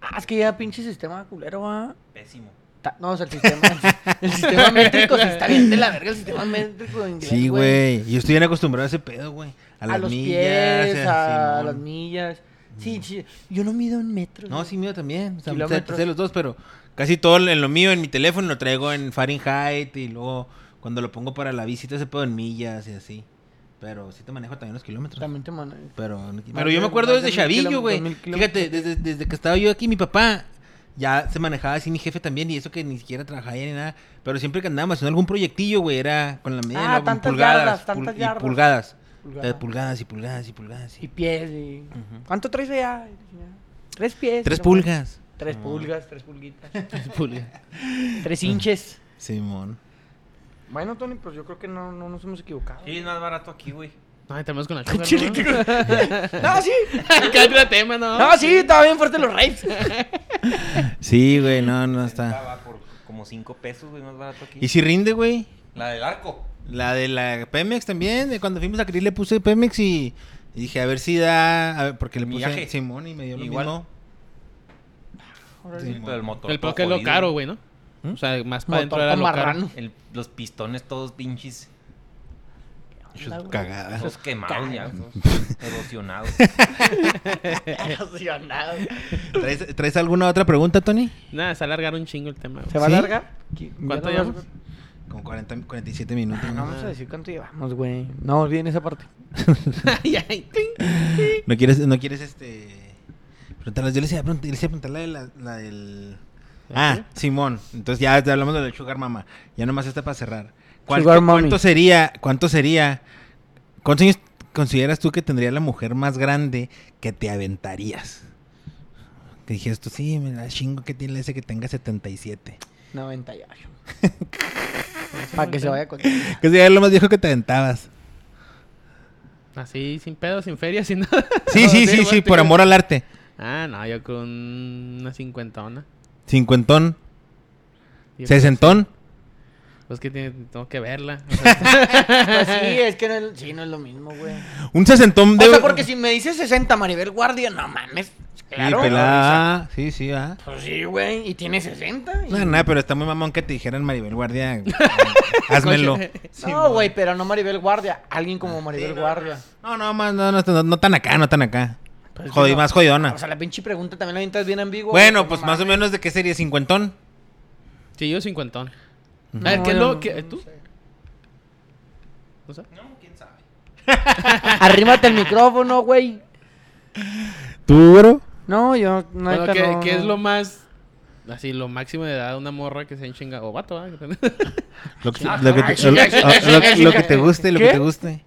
Ah, es que ya pinche sistema culero, va. Pésimo. No, o sea, el sistema, el sistema métrico sí está bien de la verga, el sistema métrico de inglés, Sí, güey. Yo estoy bien acostumbrado a ese pedo, güey. A, A, las los millas. pies, a las millas. Sí, sí. Yo no mido en metros. No, sí, mío también. O sea, Kilómetros. sé los dos, pero casi todo en lo mío, en mi teléfono, lo traigo en Fahrenheit y luego cuando lo pongo para la visita ese pedo en millas y así. Pero sí te manejo también los kilómetros. También te mando. Pero, pero yo me acuerdo desde chavillo, güey. Fíjate, desde, desde que estaba yo aquí, mi papá ya se manejaba así, mi jefe también, y eso que ni siquiera trabajaba ni nada. Pero siempre que andábamos haciendo algún proyectillo, güey, era con la medida, Ah, ¿no? tantas pulgadas, yardas, tantas pul- yardas. Y pulgadas. Pulgada. Eh, Pulgadas y pulgadas y pulgadas. Y y- pies. Y... ¿Cuánto traes allá? Tres pies. Tres pulgas. Tres pulgas, tres pulguitas. Pulga. tres hinches. Simón. Bueno, Tony, pues yo creo que no, no nos hemos equivocado. Sí, es más barato aquí, güey. No, tenemos con la Chile, ¿no? No, sí. Cállate el tema, ¿no? No, sí, estaba bien fuerte los raves. Sí, güey, no, no está. Estaba por como 5 pesos, güey, más barato aquí. ¿Y si rinde, güey? La del arco. La de la Pemex también, de cuando fuimos a Cris le puse Pemex y, y dije a ver si da, a ver, porque le puse Millaje. Simón y me dio lo Igual. mismo. Sí, pero el motor. El todo es lo jodido. caro, güey, ¿no? ¿Mm? O sea, más para Motor adentro era lo caro. marrano. El- los pistones todos pinches. Hechos cagadas. Quemados ya. erosionados. Erosionado. ¿Traes, traes alguna otra pregunta, Tony? Nada, se alargar un chingo el tema. güey. ¿Se va a ¿Sí? alargar? ¿Cuánto llevamos? Con 40, 47 minutos. No ¿no? vamos a decir cuánto llevamos, güey. No olviden esa parte. Ay, ay, ting. ¿No quieres, no quieres este... Preguntarles, yo les iba a preguntar, les iba a preguntar la, de la, la del... Ah, Simón. Entonces ya te hablamos de la Sugar Mama. Ya nomás está para cerrar. ¿Cuánto, Sugar Mommy. ¿Cuánto sería, cuánto sería, cuántos años consideras tú que tendría la mujer más grande que te aventarías? Que dijeras tú, sí, me la chingo que tiene ese que tenga 77. 98. Para que se vaya con. Que sería lo más viejo que te aventabas. Así, sin pedo, sin feria, sin nada. Sí, No, sí, sí, sí, por amor al arte. Ah, no, yo con una cincuentona. Cincuentón, sesentón. Pues que tiene- tengo que verla. o sea, Pues sí, es que no es, sí, no es lo mismo, güey. Un sesentón O de... sea, porque si me dices 60 Maribel Guardia, no mames. Claro. Sí, pelada. Sí, sí, ah. Pues sí, güey. Y tiene 60. y- No, no, pero está muy mamón que te dijeran Maribel Guardia. Házmelo. No, güey, pero no Maribel Guardia. Alguien como Maribel Guardia. No, no, más, no, no, no, no tan acá, no tan acá. Pues Jodi- no. más jodidona. O sea, la pinche pregunta también la avientas bien ambigua. bueno, pues más o menos de qué sería cincuentón. Sí, yo cincuentón. No, a ver, ¿qué es lo que... no ¿Tú? No sé. No, quién sabe. Arrímate el micrófono, güey. ¿Tú, bro? No, yo no, Bueno, neta, ¿qué, no, qué es lo más... Así, lo máximo de edad de una morra que se enchinga... O vato, ¿ah? Lo que, lo que ay, te, lo- chinga, lo- lo que te guste, lo que ¿Qué? te guste.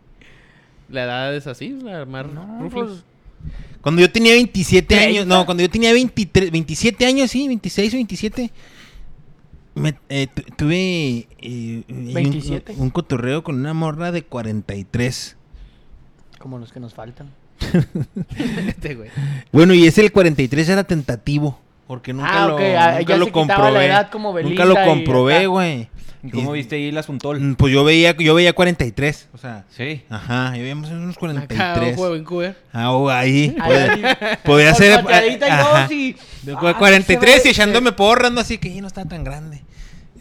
La edad es así, la más No, rufles. pues, Cuando yo tenía 27 años, no, cuando yo tenía 23, 27 años, sí, 26 o 27, me, eh, tu- tuve eh, un- 27. Un, cotorreo con una morra de 43. como los que nos faltan. este, güey. Bueno, y ese el 43 era tentativo. Porque nunca Ah, lo, ok, ah, nunca ya lo se quitaba la comprobé. edad como nunca lo comprobé, acá. güey. ¿Y ¿Cómo viste ahí el asuntol? Mm, Pues yo veía, yo veía 43. O sea, Sí. ajá, yo veía más o menos unos Acá, 43. ojo de Vancouver. Ah, oh, ahí. Ahí, Podía, ser. y ajá. dos y- De Ah, 43 y echándome porras, no así que "Ih, no está tan grande.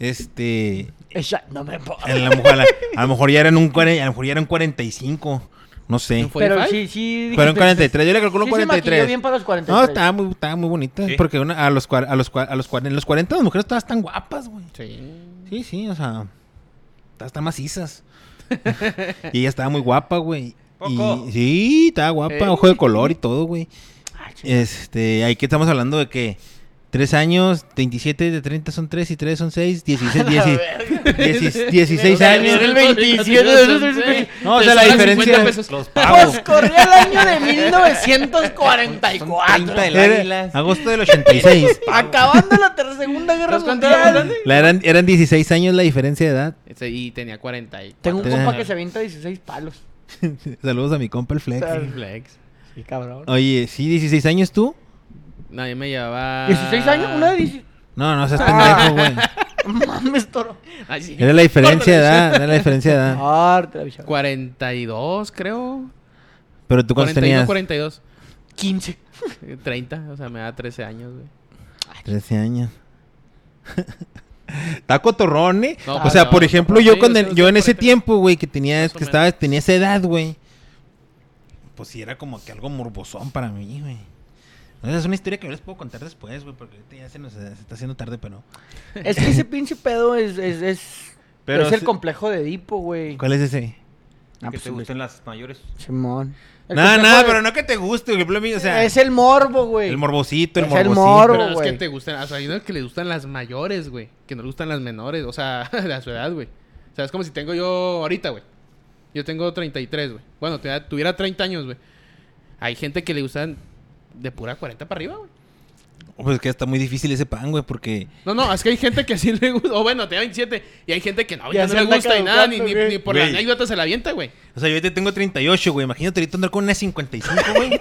Este. Esa- no me. A lo, mejor, a lo mejor ya eran un, a lo mejor ya eran 45. No sé. ¿En Pero 45? sí, sí. Fueron dijiste- 43. Yo le calculo sí se maquilló 43. bien para los 43. No, estaba muy, estaba muy bonita. Sí. Porque una- a, los, a, los, a, los, cua- en los 40 las mujeres todas están guapas, güey. Sí. Sí, sí, o sea. Todas están macizas. y ella estaba muy guapa, güey. Poco. Y, sí, estaba guapa, Ey. ojo de color y todo, güey. Chingada. Este, ahí que estamos hablando de que 3 años, 27 de 30 son 3 y 3 son 6, 16, 16, 16 años. El 27. No, o sea, la diferencia- 50 pesos. Los Pues corría el año de 1944. 30 del Era agosto del 86. Acabando la ter- Segunda Guerra ¿Los cuántos eran, Mundial. La eran, eran 16 años la diferencia de edad. Ese- Y tenía 40 y... Tengo un compa que se avienta 16 palos. Saludos a mi compa el Flex. Flex. Sí, cabrón. Oye, ¿sí 16 años tú? No, yo me llevaba... 16 años, una de 16. No, no seas Ah. pendejo, güey. Mames, toro. Ay, sí. Era la diferencia de edad, era la diferencia de edad. Ah, te la avisaba. 42, creo. Pero tú cuántos 41, tenías? 42. 15. Eh, 30, o sea, me da 13 años, güey. 13 años. Está cotorrón, ¿eh? No, o sea, no, por ejemplo, no, yo sea, yo en ese tiempo, güey, que tenía que estaba tenía esa edad, güey. Pues sí era como que algo morbosón para mí, güey. Esa es una historia que yo les puedo contar después, güey, porque ahorita ya se nos se está haciendo tarde, pero Es que ese pinche pedo es, es, es, Pero es el complejo de Edipo, güey. ¿cuál es ese? Ah, que pues, te gusten las mayores. Simón. El Nada, complejo nada, de- pero no que te guste, mí, o sea, es el morbo, güey. el morbosito, el Es el morbo. Pero es güey. que te gustan, o sea, hay unos que le gustan las mayores, güey. Que no le gustan las menores, o sea, de su edad, güey. O sea, es como si tengo yo ahorita, güey. Yo tengo 33, güey. Bueno, tuviera, tuviera 30 años, güey. Hay gente que le gustan de pura 40 para arriba, güey. Pues que está muy difícil ese pan, güey, porque No, no, es que hay gente que sí le gusta. O bueno, tenía 27. Y hay gente que no, Ya ya no le gusta y nada, ni, ni, ni por güey. la anécdota se la avienta, güey. O sea, yo ahorita tengo 38, güey. Imagínate ahorita andar con una 55, güey.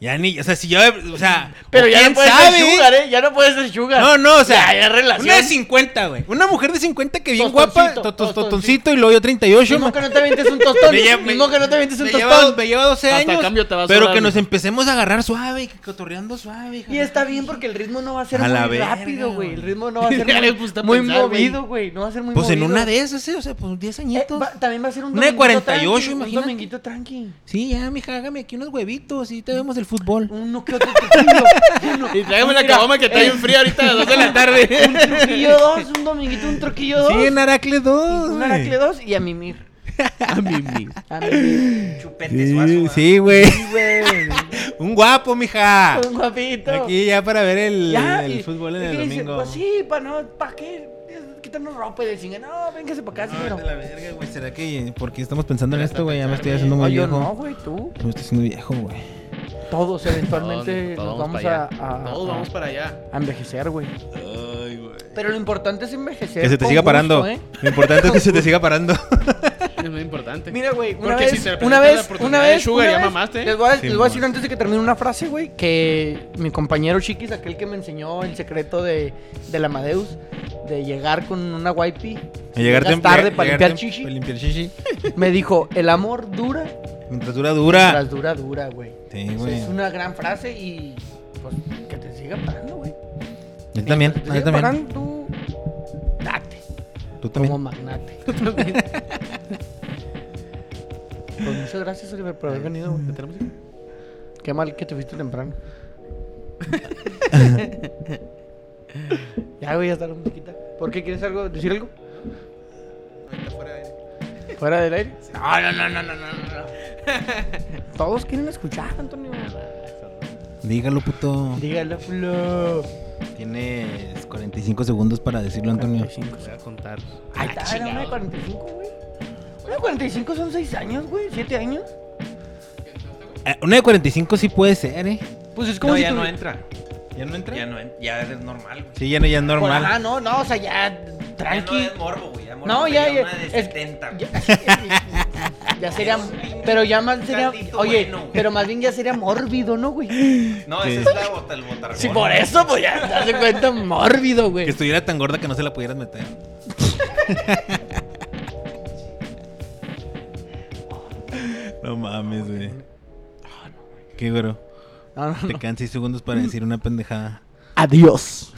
ya ni, o sea, si yo, o sea, Pero o ya quién no puedes sabe. ser sugar, ¿eh? Ya no puedes ser sugar. No, no, o sea, Ya, ya relación. una de 50, güey. Una mujer de 50 que bien Tostoncito, guapa, to- to- tostoncito. y luego yo 38. Mismo que no te avientes un tostón. Me lleva- Mismo que no te avientes un me lleva, tostón. me lleva 12 Hasta años. cambio te va a pero sobrar, que nos empecemos a agarrar suave, que cotorreando suave. Y jajaja. está bien porque el ritmo no va a ser A la muy verga, rápido, güey. El ritmo no va a ser muy, muy pensar, movido, güey. No va a ser muy Pues en movido. una de esas, ¿eh? O sea, pues 10 Eh, añitos. va- también va a ser un Una de dominguito 48, tranqui, imagínate. Un dominguito tranqui. Sí, ya, mija, hágame aquí unos huevitos y te vemos el fútbol. Uno que otro truquillo. Uno. Y tráigame la caguama que está eh, bien fría ahorita a las 2 de la tarde. Un truquillo dos, un dominguito, un truquillo dos. Sí, en Aracle 2. un aracle dos y a mimir. a mismo. A mimir. Chupete suazo. Sí, ¿verdad? sí, güey. Sí, güey. Un guapo, mija. Un guapito. Aquí ya para ver el, Ya, el y- fútbol en el dice, domingo. Pues sí, para no, ¿para qué? Quitarnos ropa y decir, no, véngase para acá, No, señor. a la verga, güey. ¿Será que porque estamos pensando en esto, güey? Ya me estoy haciendo muy No, yo viejo. no, güey, tú. Me estoy haciendo viejo, güey. Todos eventualmente Todos- nos vamos a, a- Todos a- vamos para allá. a envejecer, güey. Ay, güey. Pero lo importante es envejecer. Que se te siga gusto, parando. ¿eh? Lo importante es que se te siga parando. Es muy importante. Mira, güey, una Porque vez, si te una la vez, oportunidad una de vez, Sugar, una ya vez, mamaste. Les voy, a, Sí, les voy a decir antes de que termine una frase, güey, que mi compañero Chiquis, aquel que me enseñó el secreto de, del Amadeus, de llegar con una waipi, A llegar tarde para limpiar chichi, Para limpiar chichi. me dijo, el amor dura Mientras dura, dura. mientras dura, dura, güey. Sí, güey. Es una gran frase y, pues, que te siga parando, güey. Yo también, te yo siga también. parando, tú, date, Tú también. como magnate. pues muchas gracias, Oliver, por haber venido, güey. ¿Tenemos? Qué mal que te fuiste temprano. ya, güey, ya está la musiquita. ¿Por qué quieres algo, decir algo? Ahorita fuera de aire. ¿Fuera del aire? No, no, no, no, no, no, no. Todos quieren escuchar, Antonio. Dígalo, puto. Dígalo, Flo. Tienes 45 segundos para decirlo, Antonio. 45. Voy a contar. Ahí está, era una de 45, güey. Una de 45 son 6 años, güey. 7 años. Eh, una de 45 sí puede ser, ¿eh? Pues es como No, si ya tú- no entra. ¿Ya no entra? Ya no en- ya es normal, güey. Sí, ya no, ya es normal. Ajá, no, no, o sea, ya Ya no tranqui. es morbo, güey. Ya morbo No, ya, ya. Una de es- 70. ya- Ya sería. Pero ya más sería. Oye, bueno, güey. pero más bien ya sería mórbido, ¿no, güey? No, ¿Qué? esa es la bota, el botargón. Sí, por eso, pues ya te das cuenta, mórbido, güey. Que estuviera tan gorda que no se la pudieras meter. no mames, güey. ¿Qué, güero? No, no, Te quedan 6 segundos para decir una pendejada. Adiós.